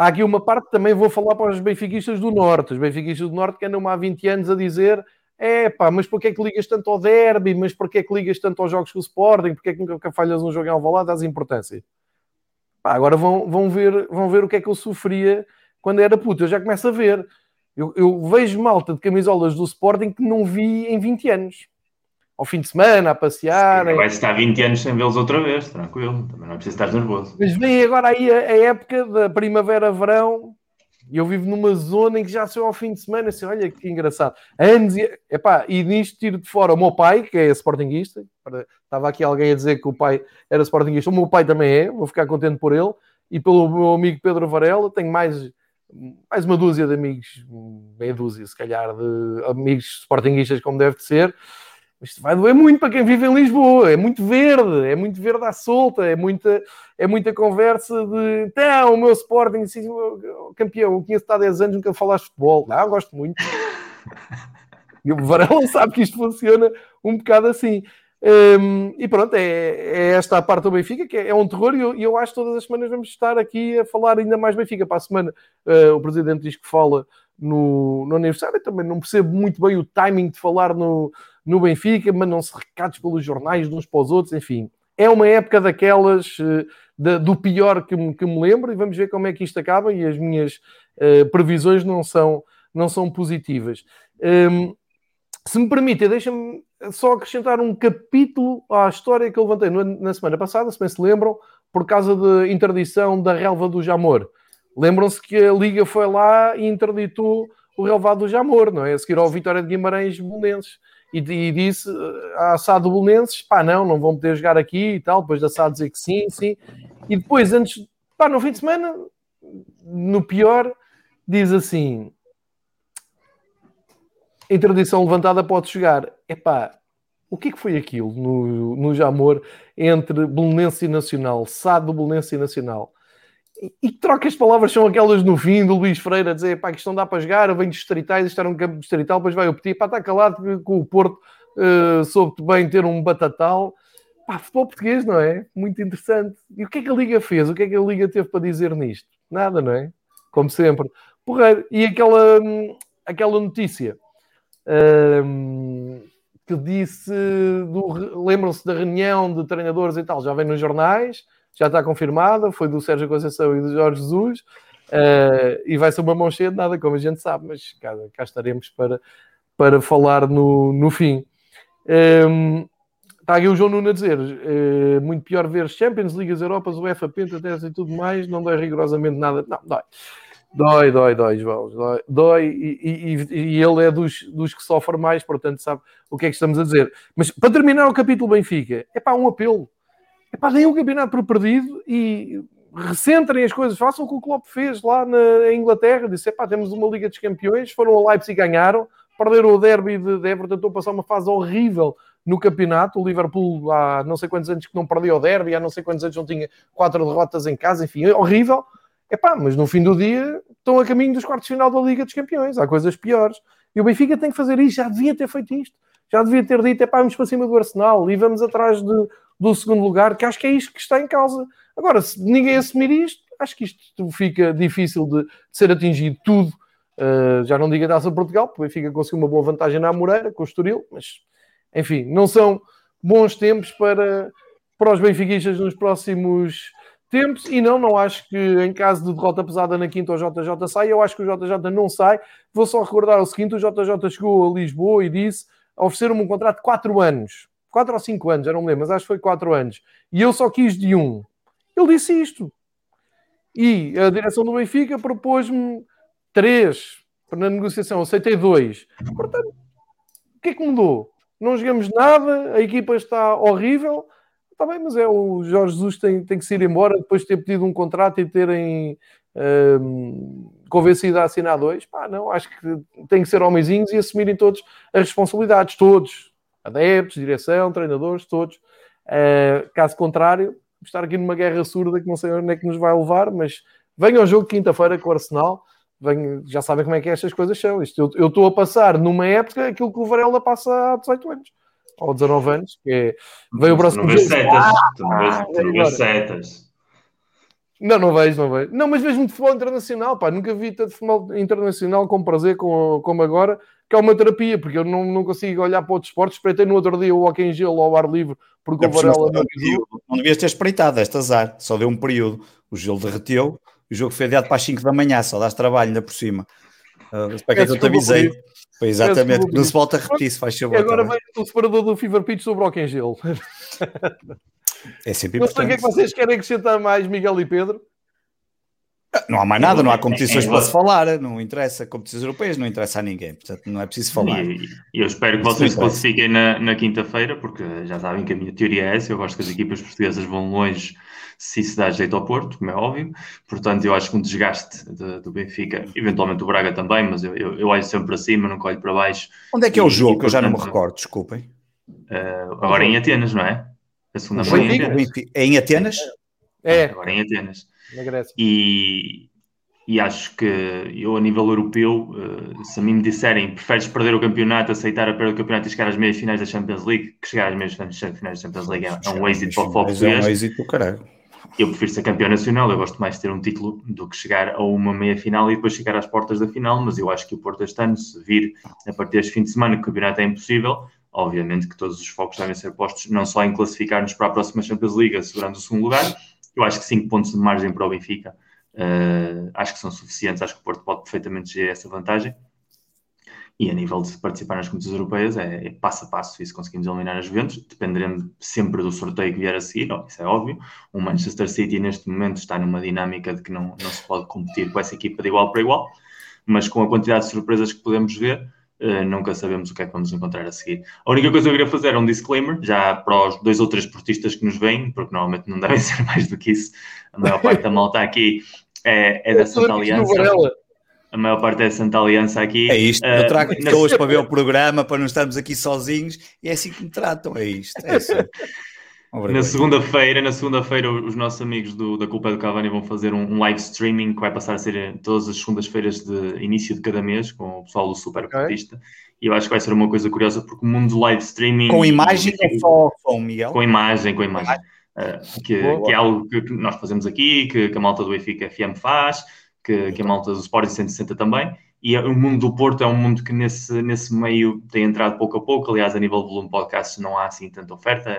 há aqui uma parte também vou falar para os benfiquistas do Norte. Os benfiquistas do Norte que andam há 20 anos a dizer é pá, mas porquê é que ligas tanto ao derby? Mas porquê é que ligas tanto aos jogos com o Sporting? Porquê é que nunca falhas um jogo em Alvalade? Dás importância. Pá, agora vão, vão, ver, vão ver o que é que eu sofria quando era puto. Eu já começo a ver. Eu, eu, vejo malta de camisolas do Sporting que não vi em 20 anos. Ao fim de semana, a passear. Vai estar 20 anos sem vê-los outra vez, tranquilo. Também não é preciso estar nervoso. Mas vem agora aí a, a época da primavera-verão e eu vivo numa zona em que já sou ao fim de semana, assim, olha que engraçado. Anos e, epá, e nisto tiro de fora o meu pai, que é sportinguista. Estava aqui alguém a dizer que o pai era sportinguista. O meu pai também é, vou ficar contente por ele. E pelo meu amigo Pedro Varela, tenho mais mais uma dúzia de amigos, meia dúzia, se calhar, de amigos sportinguistas, como deve de ser. Isto vai doer muito para quem vive em Lisboa. É muito verde, é muito verde à solta, é muita, é muita conversa de então, o meu Sporting, sim, campeão, eu conheço há 10 anos, nunca falaste futebol. Não, gosto muito. E o Varela sabe que isto funciona um bocado assim. Um, e pronto, é, é, esta a parte do Benfica, que é, é um terror, e eu, eu, acho que todas as semanas vamos estar aqui a falar ainda mais Benfica. Para a semana, uh, o presidente diz que fala no, no aniversário, também não percebo muito bem o timing de falar no, no Benfica, mandam-se recados pelos jornais de uns para os outros, enfim. É uma época daquelas da, do pior que me, que me lembro, e vamos ver como é que isto acaba. E as minhas uh, previsões não são, não são positivas. Um, se me permite, deixa-me só acrescentar um capítulo à história que eu levantei na semana passada, se bem se lembram, por causa da interdição da relva do Jamor. Lembram-se que a Liga foi lá e interditou o relvado do Jamor, não é? A seguir ao Vitória de Guimarães Belenenses. E, e disse à SAD do Belenenses, pá, não, não vão poder jogar aqui e tal. Depois da SAD dizer que sim, sim. E depois, antes, pá, no fim de semana, no pior, diz assim: interdição levantada pode chegar. Epá, o que é que foi aquilo no, no Jamor entre Belenense e Nacional, SAD do Belenense e Nacional? E, troca as palavras são aquelas no fim do Luís Freire a dizer pá, que isto não dá para jogar, eu venho distritais, isto era um campo distrital, depois vai o Petit, pá, está calado com o Porto uh, soube bem ter um batatal. Pá, futebol português, não é? Muito interessante. E o que é que a Liga fez? O que é que a Liga teve para dizer nisto? Nada, não é? Como sempre. Porreiro. E aquela, hum, aquela notícia um, que disse, lembram-se da reunião de treinadores e tal, já vem nos jornais, já está confirmada, foi do Sérgio Conceição e do Jorge Jesus, uh, e vai ser uma mão cheia de nada, como a gente sabe, mas cá, cá estaremos para, para falar no, no fim. Um, está aqui o João Nuno a dizer, uh, muito pior ver Champions, Ligas Europas, UEFA, Penta, e tudo mais, não dói rigorosamente nada. Não, dói. Dói, dói, dói, João. Dói, dói e, e, e, ele é dos, dos que sofre mais, portanto sabe o que é que estamos a dizer. Mas para terminar o capítulo Benfica, é pá, um apelo. É pá, deem o campeonato por perdido e recentrem as coisas, façam o que o Klopp fez lá na Inglaterra. Disse, é pá, temos uma Liga dos Campeões, foram a Leipzig e ganharam, perderam o derby de, Everton, a passar uma fase horrível no campeonato. O Liverpool há não sei quantos anos que não perdia o derby, há não sei quantos anos não tinha quatro derrotas em casa, enfim, é horrível. Epá, mas no fim do dia estão a caminho dos quartos de final da Liga dos Campeões. Há coisas piores. E o Benfica tem que fazer isto. Já devia ter feito isto. Já devia ter dito, epá, vamos para cima do Arsenal e vamos atrás de, do segundo lugar, que acho que é isto que está em causa. Agora, se ninguém assumir isto, acho que isto fica difícil de, de ser atingido tudo. Uh, já não diga a Taça Portugal, porque o Benfica conseguiu uma boa vantagem na Amoreira, com o Estoril, mas, enfim, não são bons tempos para, para os benfiquistas nos próximos tempos, e não, não acho que em caso de derrota pesada na quinta o JJ sai, eu acho que o JJ não sai. Vou só recordar o seguinte: o JJ chegou a Lisboa e disse ofereceram-me um contrato de 4 anos, 4 ou 5 anos, já não me lembro, mas acho que foi 4 anos, e eu só quis de um. Ele disse isto. E a direção do Benfica propôs-me 3 na negociação, aceitei 2. Portanto, o que é que mudou? Não jogamos nada, a equipa está horrível Está bem, mas é o Jorge Jesus tem, tem que se ir embora depois de ter pedido um contrato e terem um, convencido a assinar dois. Pá, não, acho que tem que ser homenzinhos e assumirem todos as responsabilidades, todos, adeptos, direção, treinadores, todos. Uh, caso contrário, estar aqui numa guerra surda que não sei onde é que nos vai levar, mas venha ao jogo quinta-feira com o Arsenal. Venho, já sabem como é que estas coisas são. Isto, eu estou a passar numa época aquilo que o Varela passa há 18 anos ou 19 anos, que é, veio o próximo setas, ah, tu não vês, tu não vês setas. Não, não vejo, não vejo. Não, mas vejo muito futebol internacional, pá. Nunca vi tanto futebol internacional com prazer como, como agora, que é uma terapia, porque eu não, não consigo olhar para outros esportes. Espreitei no outro dia o hockey em gelo ao ar livre, porque é o Varela não, não devias ter espreitado este azar, só deu um período. O gelo derreteu, o jogo foi adiado para as 5 da manhã, só dás trabalho ainda por cima. Uh, para que é que eu te avisei? Foi exatamente, não se volta a repetir, se faz favor. E agora tá vem o separador do Fever Pitch sobre o gelo. É sempre importante. Não sei o que é que vocês querem acrescentar mais, Miguel e Pedro. Não há mais nada, não há competições para se falar, não interessa. Competições europeias não interessa a ninguém, portanto não é preciso falar. E eu espero que vocês se classifiquem na, na quinta-feira, porque já sabem que a minha teoria é essa. Eu gosto que as equipas portuguesas vão longe se se dá jeito ao Porto, como é óbvio. Portanto, eu acho que um desgaste de, do Benfica, eventualmente o Braga também, mas eu, eu, eu olho sempre para cima, não olho para baixo. Onde é que é o jogo? E, que eu já não me recordo, desculpem. Uh, agora em Atenas, não é? A segunda mãe em Atenas. É em Atenas? É. Agora em Atenas. Na Grécia. E, e acho que eu, a nível europeu, uh, se a mim me disserem preferes perder o campeonato, aceitar a perda do campeonato e chegar às meias finais da Champions League, que chegar às meias finais da Champions League é, é um êxito para o foco É um êxito do caralho eu prefiro ser campeão nacional, eu gosto mais de ter um título do que chegar a uma meia final e depois chegar às portas da final, mas eu acho que o Porto este ano, se vir a partir deste fim de semana que o campeonato é impossível, obviamente que todos os focos devem ser postos não só em classificar-nos para a próxima Champions League, assegurando o segundo lugar, eu acho que 5 pontos de margem para o Benfica uh, acho que são suficientes, acho que o Porto pode perfeitamente gerir essa vantagem. E a nível de participar nas competições europeias é, é passo a passo. E se conseguimos eliminar as Juventus, dependeremos sempre do sorteio que vier a seguir, isso é óbvio. O Manchester City neste momento está numa dinâmica de que não, não se pode competir com essa equipa de igual para igual, mas com a quantidade de surpresas que podemos ver, uh, nunca sabemos o que é que vamos encontrar a seguir. A única coisa que eu queria fazer é um disclaimer, já para os dois ou três portistas que nos vêm, porque normalmente não devem ser mais do que isso. A maior parte da malta aqui é, é da Santa Aliança a maior parte é Santa Aliança aqui. É isto, eu trago uh, pessoas para ver o programa, para não estarmos aqui sozinhos, e é assim que me tratam, é isto. É assim. na segunda-feira, na segunda-feira, os nossos amigos do, da Culpa do Cavani vão fazer um, um, live streaming que vai passar a ser todas as segundas-feiras de início de cada mês com o pessoal do Super okay. E eu acho que vai ser uma coisa curiosa porque o mundo do live streaming. Com imagem ou só com Miguel? Com imagem, com imagem. Uh, que, que, é algo que nós fazemos aqui, que, que a malta do EFIC FM faz que, que a malta do Sport 160 também. E o mundo do Porto é um mundo que nesse, nesse meio tem entrado pouco a pouco. Aliás, a nível de volume de podcasts não há assim tanta oferta.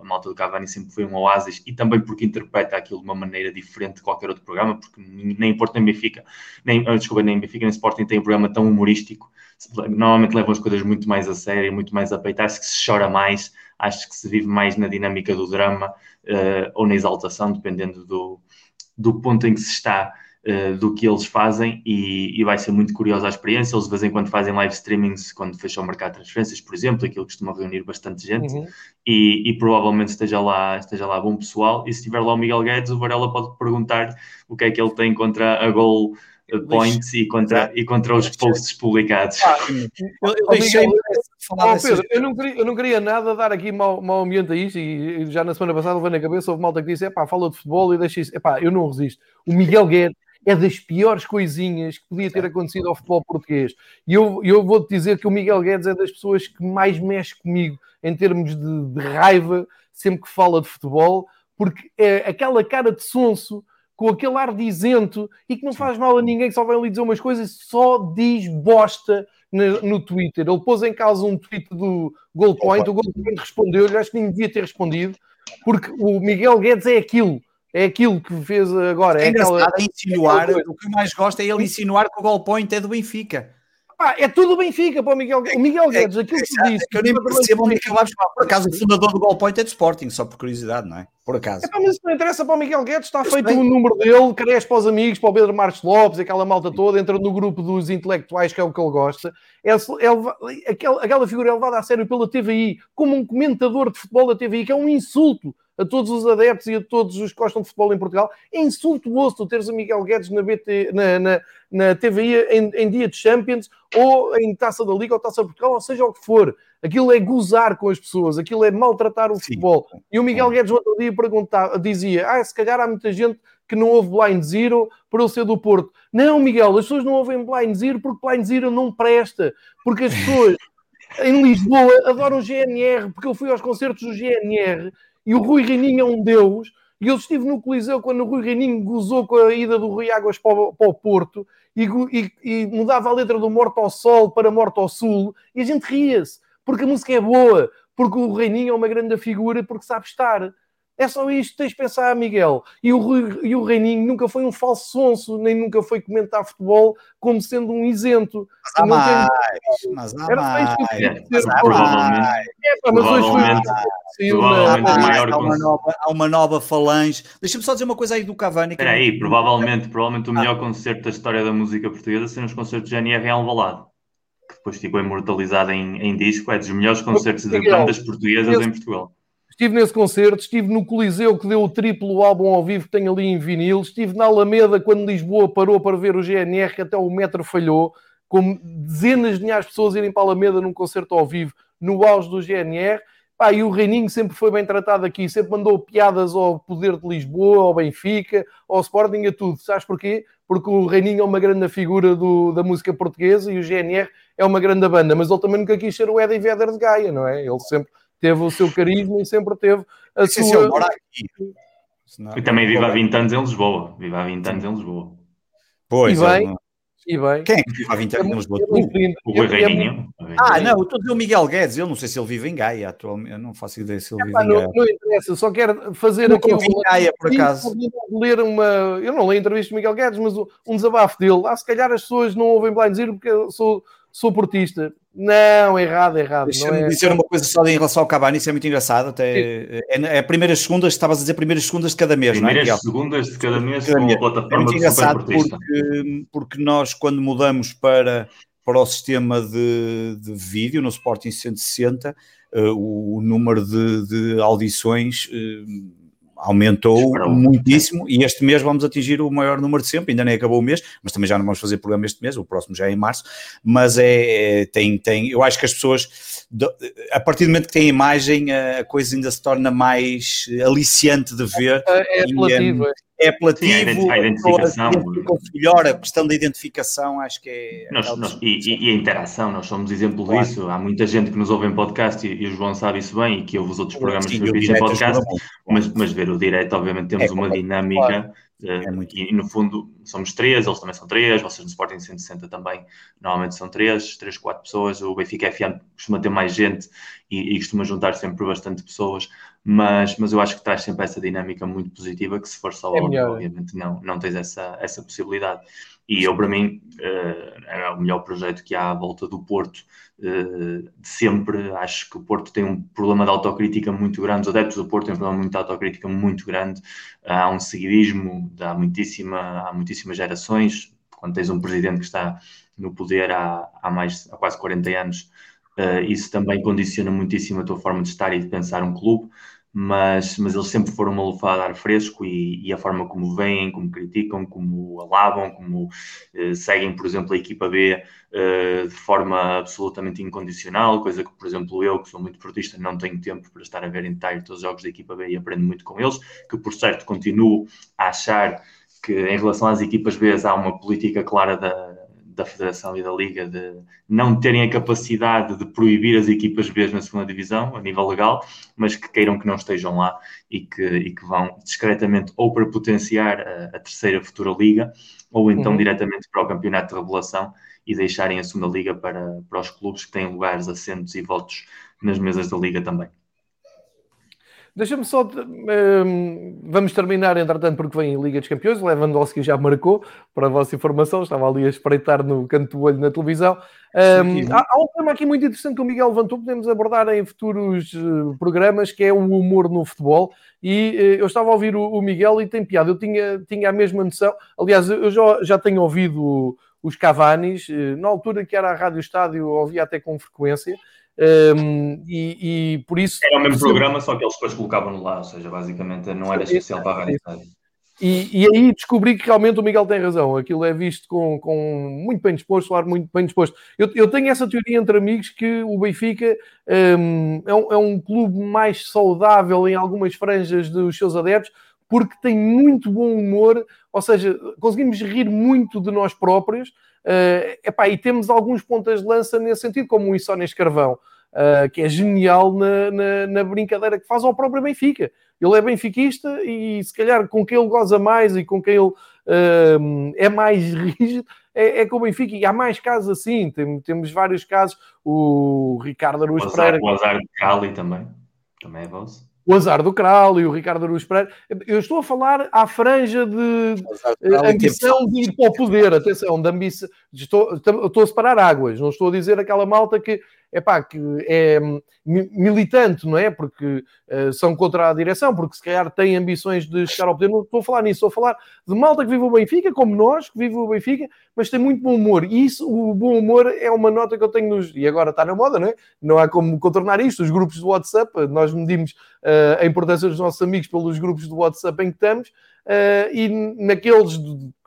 A, malta do Cavani sempre foi um oásis e também porque interpreta aquilo de uma maneira diferente de qualquer outro programa, porque nem Porto nem Benfica, nem, ah, desculpa, nem Benfica nem Sporting tem um programa tão humorístico. Normalmente levam as coisas muito mais a sério, muito mais a peitar. Acho que se chora mais, acho que se vive mais na dinâmica do drama uh, ou na exaltação, dependendo do, do ponto em que se está uh, do que eles fazem e, e, vai ser muito curiosa a experiência. Eles de vez em quando fazem live streamings quando fecham o mercado de transferências, por exemplo, aquilo costuma reunir bastante gente uhum. e, e, provavelmente esteja lá, esteja lá bom pessoal. E se tiver lá o Miguel Guedes, o Varela pode perguntar o que é que ele tem contra a Gol points e contra, e contra os posts publicados. Ah, eu, eu deixei oh, Pedro, eu, não queria, eu não queria nada dar aqui mau, mau ambiente a isto e, já na semana passada levei na cabeça, houve malta que disse, epá, fala de futebol e deixa isso. Epá, eu não resisto. O Miguel Guedes é das piores coisinhas que podia ter acontecido ao futebol português. E eu, eu vou-te dizer que o Miguel Guedes é das pessoas que mais mexe comigo em termos de, de raiva sempre que fala de futebol, porque é aquela cara de sonso com aquele ar de isento e que não faz mal a ninguém, que só vem ali dizer umas coisas, só diz bosta no, no Twitter. Ele pôs em causa um tweet do Goldpoint, o Goldpoint respondeu-lhe, acho que nem devia ter respondido, porque o Miguel Guedes é aquilo. É aquilo que fez agora. É, é aquela... insinuar, o que eu mais gosto é ele insinuar que o Goldpoint é do Benfica. Pá, é tudo o Benfica para o Miguel Guedes. O Miguel é Guedes, aquilo que disse. Que eu nem percebo o Miguel Guedes, por acaso, o fundador do Goalpoint é de Sporting, só por curiosidade, não é? Por acaso. É, mas isso não interessa para o Miguel Guedes, está feito o número dele, cresce para os amigos, para o Pedro Marques Lopes, aquela malta toda, entra no grupo dos intelectuais, que é o que ele gosta. É, é, aquela, aquela figura é levada a sério pela TVI, como um comentador de futebol da TVI, que é um insulto a todos os adeptos e a todos os que gostam de futebol em Portugal. É insultuoso tu teres o Miguel Guedes na, BT, na, na, na TVI em, em, dia de Champions ou em Taça da Liga ou Taça de Portugal, ou seja o que for. Aquilo é gozar com as pessoas, aquilo é maltratar o Sim. futebol. E o Miguel Guedes outro dia perguntava, dizia, ah, se calhar há muita gente que não houve Blind Zero por ele ser do Porto. Não, Miguel, as pessoas não ouvem Blind Zero porque Blind Zero não presta. Porque as pessoas em Lisboa adoram o GNR, porque eu fui aos concertos do GNR e o Rui Reininho é um deus, e eu estive no Coliseu quando o Rui Reininho gozou com a ida do Rui Águas para o, para o Porto e, e, e, mudava a letra do Morto ao Sol para Morto ao Sul, e a gente ria-se, porque a música é boa, porque o Reininho é uma grande figura, porque sabe estar. É só isto, tens de pensar, Miguel. E o, e o Reininho nunca foi um falso sonso, nem nunca foi comentar futebol como sendo um isento. Mas há mais, mas há mais. Mas há mais. É, mas hoje foi... Há uma, nova, há uma nova falange. Deixa-me só dizer uma coisa aí do Cavani. Espera aí, provavelmente, provavelmente o melhor ah. concerto da história da música portuguesa são os concertos de GNR em Alvalade. Que depois ficou imortalizado em, em disco. É dos melhores concertos de bandas portuguesas em Portugal. Estive nesse concerto, estive no Coliseu que deu o triplo álbum ao vivo que tem ali em vinil, estive na Alameda quando Lisboa parou para ver o GNR, que até o metro falhou, com dezenas de milhares de pessoas irem para a Alameda num concerto ao vivo, no auge do GNR. Pá, e o Reininho sempre foi bem tratado aqui, sempre mandou piadas ao poder de Lisboa, ao Benfica, ao Sporting, a tudo. Sabes porquê? Porque o Reininho é uma grande figura do, da música portuguesa e o GNR é uma grande banda, mas ele também nunca quis ser o Eddie Vedder de Gaia, não é? Ele sempre teve o seu carisma e sempre teve a Sim, sua. e também vive há 20 anos em Lisboa. Vive há 20 anos em Lisboa. Pois, e bem, não... e bem. Quem é que vive há 20 anos em Lisboa? o Rui Reininho. Ah, não, eu estou a dizer o Miguel Guedes. Eu não sei se ele vive em Gaia atualmente. Eu não faço ideia se ele vive em Gaia. Não, não interessa, só quero fazer não aqui um. Gaia, por acaso. Ler uma. Eu não leio entrevista do Miguel Guedes, mas um desabafo dele. Ah, se calhar as pessoas não ouvem Blind Zero porque eu sou sou portista. Não, errado, errado. Deixa-me é... dizer uma coisa só em relação ao Cavani, isso é muito engraçado. Até, é, é primeiras segundas, estavas a dizer primeiras segundas de cada mês, primeiras não é? segundas de cada mês com a plataforma é muito engraçado porque, porque nós, quando mudamos para, para o sistema de, de vídeo no Sporting 160, uh, o, o, número de, de audições. Uh, aumentou Esperou. muitíssimo e este mês vamos atingir o maior número de sempre, ainda nem acabou o mês, mas também já não vamos fazer programa este mês, o próximo já é em março, mas é, é tem, tem, eu acho que as pessoas, a partir do momento que têm imagem, a coisa ainda se torna mais aliciante de ver. É, é apelativo, é, é apelativo, a identificação. melhor a questão da identificação, acho que é. Nós, nós, e, e, a interação, nós somos exemplo claro. disso. Há muita gente que nos ouve em podcast e, e o João sabe isso bem e que ouve os outros programas Sim, que em podcast, mas, mas ver o direto, obviamente, temos é, uma dinâmica. Claro. É muito... e, no fundo somos três, eles também são três, vocês no Sporting 160 também normalmente são três, três, quatro pessoas, o Benfica FM costuma ter mais gente e, e costuma juntar sempre bastante pessoas, mas, mas eu acho que traz sempre essa dinâmica muito positiva que se for só é áudio, obviamente não, não tens essa, essa possibilidade. E eu, para mim, uh, é o melhor projeto que há à volta do Porto uh, de sempre. Acho que o Porto tem um problema de autocrítica muito grande, os adeptos do Porto têm um problema de autocrítica muito grande. Há um seguidismo há, muitíssima, há muitíssimas gerações. Quando tens um presidente que está no poder há, há, mais, há quase 40 anos, uh, isso também condiciona muitíssimo a tua forma de estar e de pensar um clube mas, mas eles sempre foram uma lufada de ar fresco e, e, a forma como vêm, como criticam, como alabam, como eh, seguem, por exemplo, a equipa B eh, de forma absolutamente incondicional, coisa que, por exemplo, eu, que sou muito portista, não tenho tempo para estar a ver inteiro todos os jogos da equipa B e aprendo muito com eles, que, por certo, continuo a achar que em relação às equipas B há uma política clara da, da Federação e da Liga de não terem a capacidade de proibir as equipas B na segunda divisão, a nível legal, mas que queiram que não estejam lá e que, e que vão discretamente ou para potenciar a, a terceira futura Liga, ou então uhum. diretamente para o campeonato de revelação e deixarem a segunda Liga para, para os clubes que têm lugares, assentos e votos nas mesas da Liga também. Deixa-me só. Um, vamos terminar, entretanto, porque vem a Liga dos Campeões. Lewandowski já marcou, para a vossa informação. Estava ali a espreitar no canto do olho na televisão. Um, há, há, um tema aqui muito interessante que o Miguel levantou, podemos abordar em futuros uh, programas, que é o humor no futebol. E uh, eu estava a ouvir o, o, Miguel e tem piada. Eu tinha, tinha a mesma noção. Aliás, eu já, já tenho ouvido os Cavanis. Uh, na altura que era a Rádio Estádio, ouvia até com frequência. Um, e, e, por isso. Era o mesmo programa, só que eles depois colocavam lá, ou seja, basicamente não era especial para a rádio. E, e, aí descobri que realmente o Miguel tem razão. Aquilo é visto com, com muito bem disposto, claro, muito bem disposto. Eu, eu tenho essa teoria entre amigos que o Benfica um, é, um, é um clube mais saudável em algumas franjas dos seus adeptos, porque tem muito bom humor, ou seja, conseguimos rir muito de nós próprios Uh, epá, e temos alguns pontas de lança nesse sentido, como o Issónia Escarvão, uh, que é genial na, na, na, brincadeira que faz ao próprio Benfica. Ele é benfiquista e se calhar com quem ele goza mais e com quem ele uh, é mais rígido é, é com o Benfica. E há mais casos assim, Tem, temos vários casos. O Ricardo Aruz Pereira. O Azar de Cali também, também é vosso o Azar do Kral e o Ricardo Aruz Pereira. Eu estou a falar à franja de ambição de ir para o poder, atenção, de ambição. Estou, estou a separar águas, não estou a dizer aquela malta que epá, que é militante, não é? Porque uh, são contra a direção, porque se calhar têm ambições de chegar ao poder. Não estou a falar nisso, estou a falar de malta que vive o Benfica, como nós, que vive o Benfica, mas tem muito bom humor. E isso, o bom humor é uma nota que eu tenho nos... E agora está na moda, não é? Não há como contornar isto. Os grupos do WhatsApp, nós medimos uh, a importância dos nossos amigos pelos grupos do WhatsApp em que estamos, Uh, e naqueles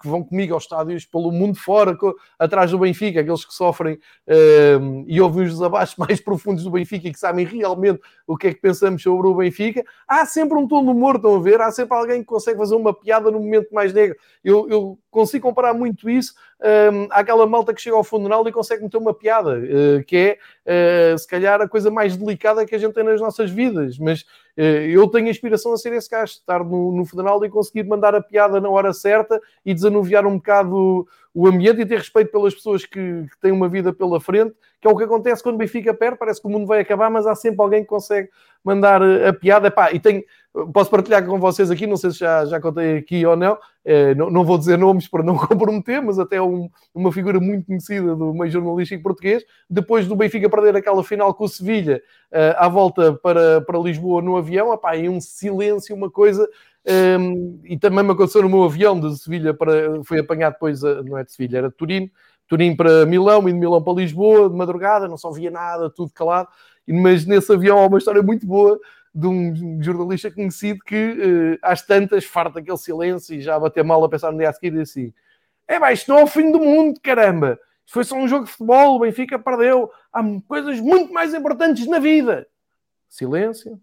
que vão comigo aos estádios pelo mundo fora, atrás do Benfica, aqueles que sofrem uh, e ouvem os abaixo mais profundos do Benfica e que sabem realmente o que é que pensamos sobre o Benfica, há sempre um tom de humor, estão a ver? Há sempre alguém que consegue fazer uma piada no momento mais negro. Eu, eu consigo comparar muito isso um, àquela malta que chega ao funeral e consegue meter uma piada, uh, que é, uh, se calhar, a coisa mais delicada que a gente tem nas nossas vidas. Mas uh, eu tenho a inspiração a ser esse gajo, estar no, no e conseguir mandar a piada na hora certa e desanuviar um bocado o ambiente e ter respeito pelas pessoas que, que, têm uma vida pela frente, que é o que acontece quando o Benfica perde, parece que o mundo vai acabar, mas há sempre alguém que consegue mandar a piada. Epá, e tenho, posso partilhar com vocês aqui, não sei se já, já contei aqui ou não, eh, não, não, vou dizer nomes para não comprometer, mas até um, uma figura muito conhecida do meio jornalístico português, depois do Benfica perder aquela final com o Sevilha, eh, à volta para, para Lisboa no avião, epá, e um silêncio, uma coisa um, e também me aconteceu no meu avião de Sevilha para. Foi apanhado depois, a, não é de Sevilha, era de Turino. Turim para Milão e de Milão para Lisboa, de madrugada, não só via nada, tudo calado. Mas nesse avião há uma história muito boa de um jornalista conhecido que uh, às tantas farta aquele silêncio e já bater mal a pensar no dia a seguir e assim: é bem, isto não é o fim do mundo, caramba! Foi só um jogo de futebol, o Benfica perdeu. Há coisas muito mais importantes na vida. Silêncio.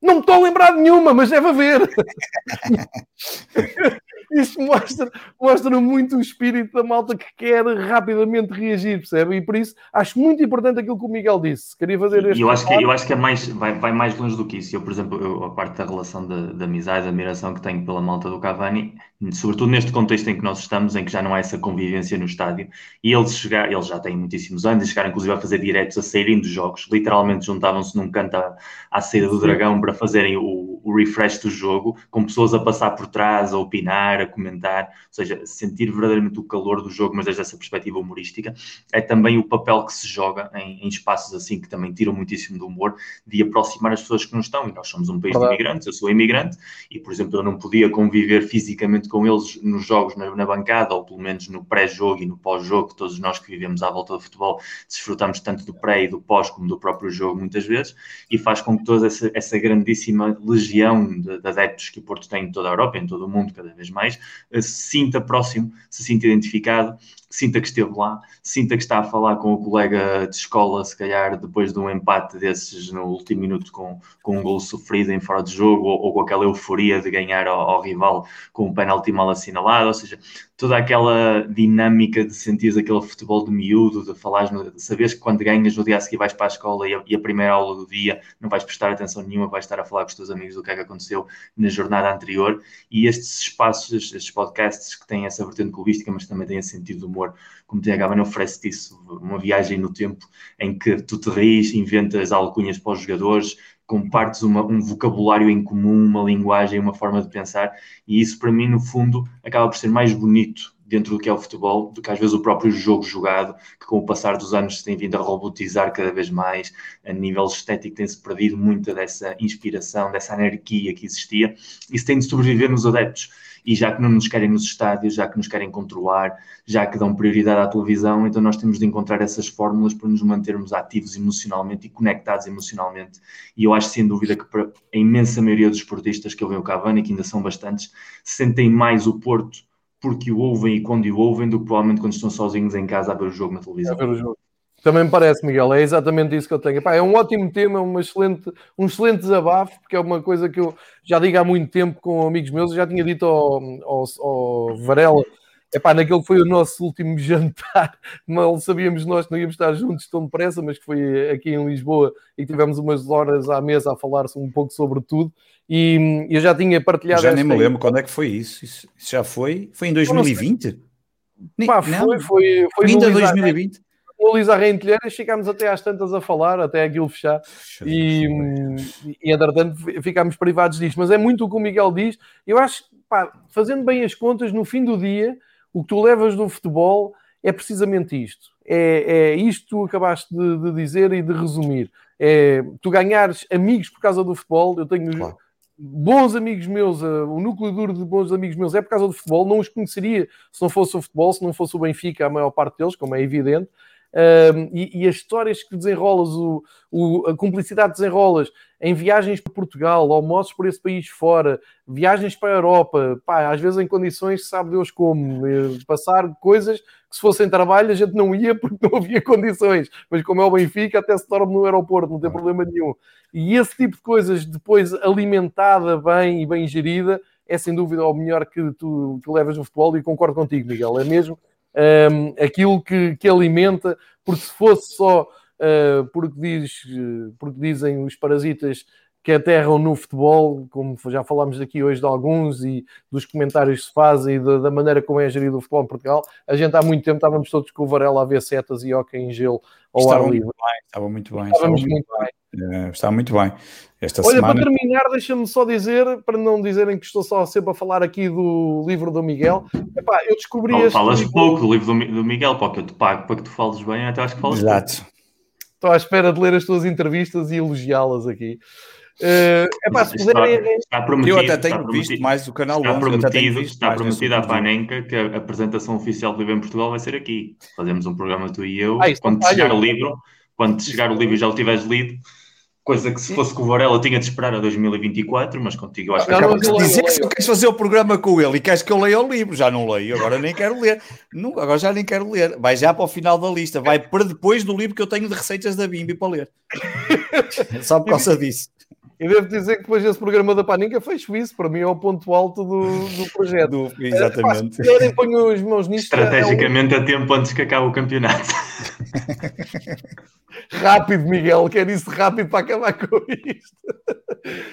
Não me estou a lembrar de nenhuma, mas deve haver. Isto mostra, mostra muito o espírito da malta que quer rapidamente reagir, percebe? E por isso acho muito importante aquilo que o Miguel disse. Queria fazer este. Eu acho que, eu acho que é mais, vai, vai mais longe do que isso. Eu, por exemplo, eu, a parte da relação de, de amizade, de admiração que tenho pela malta do Cavani, sobretudo neste contexto em que nós estamos, em que já não há essa convivência no estádio, e eles chegar, eles já têm muitíssimos anos, e chegaram inclusive a fazer diretos a saírem dos jogos, literalmente juntavam-se num canto à, à saída do Dragão para fazerem o, o refresh do jogo, com pessoas a passar por trás, a opinar, a comentar, ou seja, sentir verdadeiramente o calor do jogo, mas desde essa perspectiva humorística, é também o papel que se joga em, em espaços assim que também tiram muitíssimo do humor, de aproximar as pessoas que não estão, e nós somos um país de imigrantes, eu sou imigrante, e por exemplo, eu não podia conviver fisicamente com eles nos jogos na, na bancada, ou pelo menos no pré-jogo e no pós-jogo, todos nós que vivemos à volta do futebol desfrutamos tanto do pré e do pós como do próprio jogo muitas vezes, e faz com que toda essa, essa grandíssima legião de, de, adeptos que o Porto tem em toda a Europa, em todo o mundo, cada vez mais, eh, se sinta próximo, se sinta identificado sinta que esteve lá, sinta que está a falar com o colega de escola, se calhar depois de um empate desses no último minuto com, com um gol sofrido em fora de jogo ou, ou com aquela euforia de ganhar ao, ao, rival com um penalti mal assinalado, ou seja, toda aquela dinâmica de sentir aquele futebol de miúdo, de falar, de saberes que quando ganhas no dia a seguir vais para a escola e a, e a, primeira aula do dia não vais prestar atenção nenhuma, vais estar a falar com os teus amigos do que é que aconteceu na jornada anterior. E estes espaços, estes podcasts que têm essa vertente clubística, mas também têm sentido humor como tem a Gavana oferece isso, uma viagem no tempo em que tu te rires, inventas alcunhas para os jogadores, compartes uma, um vocabulário em comum, uma linguagem, uma forma de pensar, e isso para mim, no fundo, acaba por ser mais bonito dentro do que é o futebol, do que às vezes o próprio jogo jogado, que com o passar dos anos se tem vindo a robotizar cada vez mais, a nível estético tem-se perdido muita dessa inspiração, dessa anarquia que existia, isso tem de sobreviver nos adeptos e já que não nos querem nos estádios, já que nos querem controlar, já que dão prioridade à televisão, então nós temos de encontrar essas fórmulas para nos mantermos ativos emocionalmente e conectados emocionalmente. E eu acho sem dúvida que para a imensa maioria dos esportistas que eu vejo Cavani, que ainda são bastantes, sentem mais o Porto porque o ouvem e quando o ouvem do que provavelmente quando estão sozinhos em casa a ver o jogo na televisão. A ver o jogo. Também me parece, Miguel, é exatamente isso que eu tenho. Epá, é um ótimo tema, uma excelente, um excelente desabafo, porque é uma coisa que eu já digo há muito tempo com amigos meus, eu já tinha dito ao, ao, ao Varela, epá, naquele que foi o nosso último jantar, mal sabíamos nós que não íamos estar juntos tão depressa, mas que foi aqui em Lisboa e tivemos umas horas à mesa a falar um pouco sobre tudo, e eu já tinha partilhado... Já nem me lembro quando é que foi isso, isso, já foi, foi em 2020? Pá, foi, foi, foi ainda 2020? O Luís Arrentilheiras ficámos até às tantas a falar, até aquilo fechar, e, e entretanto ficámos privados disto. Mas é muito o que o Miguel diz. Eu acho que, fazendo bem as contas, no fim do dia, o que tu levas do futebol é precisamente isto. É, é isto que tu acabaste de, de, dizer e de resumir. É tu ganhares amigos por causa do futebol. Eu tenho claro. bons amigos meus, uh, o núcleo duro de bons amigos meus é por causa do futebol. Não os conheceria se não fosse o futebol, se não fosse o Benfica, a maior parte deles, como é evidente e, e, as histórias que desenrolas, o, o, a cumplicidade desenrolas em viagens para Portugal, almoços por esse país fora, viagens para a Europa, pá, às vezes em condições, sabe Deus como, eh, passar coisas que se fossem trabalho a gente não ia porque não havia condições, mas como é o Benfica, até se dorme no aeroporto, não tem problema nenhum. E esse tipo de coisas, depois alimentada bem e bem gerida, é sem dúvida o melhor que tu que levas no futebol e concordo contigo, Miguel, é mesmo um, aquilo que, que alimenta, porque se fosse só uh, porque, diz, porque dizem os parasitas que aterram no futebol, como já falámos aqui hoje de alguns e dos comentários que se fazem e da, da, maneira como é gerido o futebol em Portugal, a gente há muito tempo estávamos todos com o Varela a ver setas e hockey em gelo ao estava ar livre. Bem, estava muito bem. Estávamos estava muito bem. bem. É, estava muito bem. Esta Olha, semana... para terminar, deixa-me só dizer, para não dizerem que estou só sempre a falar aqui do livro do Miguel, epá, eu descobri este Falas livro... pouco do livro do, do Miguel, porque eu te pago para que tu fales bem, até acho que falas Exato. pouco. Estou à espera de ler as tuas entrevistas e elogiá-las aqui. Uh, epá, se puderem... está, está prometido, eu até tenho visto mais o canal Está 11, prometido, está prometido à Panenca que a apresentação oficial do livro em Portugal vai ser aqui. Fazemos um programa tu e eu. Ah, quando chegar o livro, quando chegar o livro e já o tiveres lido, Coisa que se fosse com o Varela tinha de esperar a 2024, mas contigo eu acho que... Acabas de dizer que queres fazer o programa com ele e queres que eu leia o livro. Já não leio, agora nem quero ler. Não, agora já nem quero ler. Vai já para o final da lista. Vai para depois do livro que eu tenho de receitas da Bimbi para ler. Só por causa disso. E devo dizer que depois desse programa da Paninca fecho isso, para mim é o ponto alto do, do projeto. Do, exatamente. É, querem, ponho os mãos nisto. Estrategicamente é um... a tempo antes que acabe o campeonato. rápido, Miguel, quero isso rápido para acabar com isto.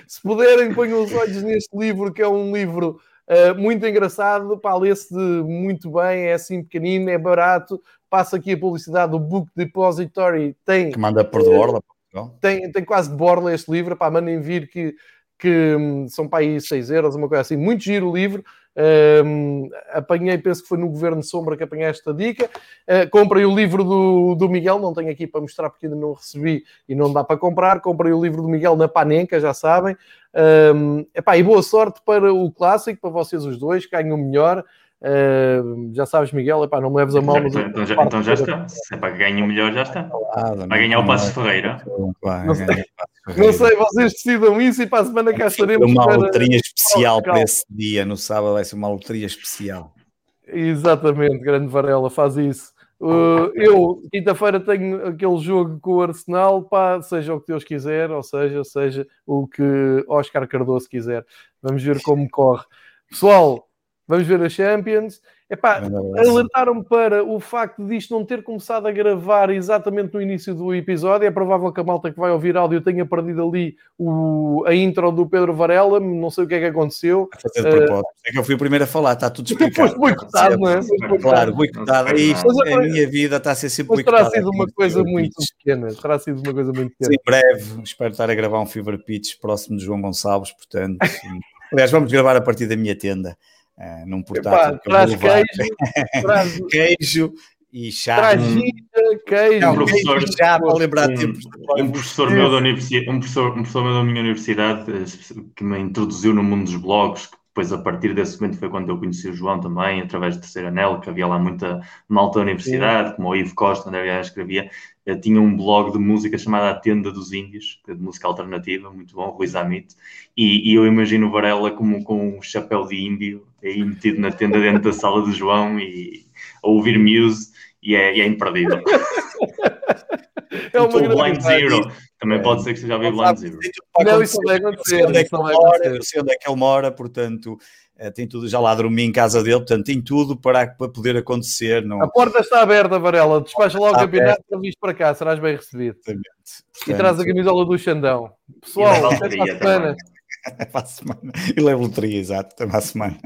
Se puderem, ponham os olhos neste livro, que é um livro uh, muito engraçado, pá, lê-se muito bem, é assim pequenino, é barato, passa aqui a publicidade do Book Depository, tem... Que manda por de borda. Tem, tem quase de borla este livro, pá, mandem vir que, que hum, são para aí 6 euros, uma coisa assim. Muito giro o livro, Um, apanhei, penso que foi no Governo Sombra que apanhei esta dica. Uh, comprei o livro do, do Miguel, não tenho aqui para mostrar porque ainda não recebi e não dá para comprar. Comprei o livro do Miguel na Panenca, já sabem. Um, epá, e boa sorte para o clássico, para vocês os dois, ganhem o melhor. Uh, já sabes, Miguel, epá, não me leves a mal. Então, então, já, então já está. Se é para ganhar o melhor, já está. Vai ganhar o Passo Ferreira. Não sei, não sei, vocês decidam isso e para a semana cá estaremos. Uma loteria especial para esse dia, no sábado vai ser uma loteria especial. Exatamente, grande Varela, faz isso. Uh, eu, quinta-feira, tenho aquele jogo com o Arsenal, pá, seja o que Deus quiser, ou seja, seja o que Oscar Cardoso quiser. Vamos ver como corre. Pessoal, vamos ver a Champions. Epá, alertaram-me para o facto disto não ter começado a gravar exatamente no início do episódio. É provável que a malta que vai ouvir áudio tenha perdido ali o, a intro do Pedro Varela. Não sei o que é que aconteceu. A de propósito. Uh, é que eu fui o primeiro a falar, está tudo explicado. Depois boicotado, não é? Claro, boicotado. É isto, a minha vida está a ser sempre boicotada. terá sido uma coisa muito pequena. Terá sido uma coisa muito pequena. Sim, em breve, espero estar a gravar um Fever Pitch próximo de João Gonçalves, portanto. Aliás, vamos gravar a partir da minha tenda. Uh, num portátil. Epá, traz queijo, traz... queijo e chá. Traz queijo. um professor, já para lembrar um, tempos. Um professor, meu da universidade, um, professor, um professor meu da minha universidade eh, que me introduziu no mundo dos blogs, que depois a partir desse momento foi quando eu conheci o João também, através do terceiro anel, que havia lá muita malta da universidade, Sim. como o Ivo Costa, onde eu escrevia, eu tinha um blog de música chamado A Tenda dos Índios, é de música alternativa, muito bom, Rui Zamit, e, e, eu imagino Varela como com um chapéu de índio, aí metido na tenda dentro da sala do João e a ouvir Muse, e é, e é imperdível. É uma o Blind Zero. Também pode ser que seja a Blind Zero. Não, isso vai acontecer. Eu sei onde é que ele mora, portanto, eh, tem tudo, já lá dormi em casa dele, portanto tem tudo para, para poder acontecer. Não... A porta está aberta, Varela, despacha logo o campeonato para vir para cá, serás bem recebido. Portanto, e traz a camisola do Xandão. Pessoal, até para a semana. para a semana. E leva loteria, exato, até para a semana.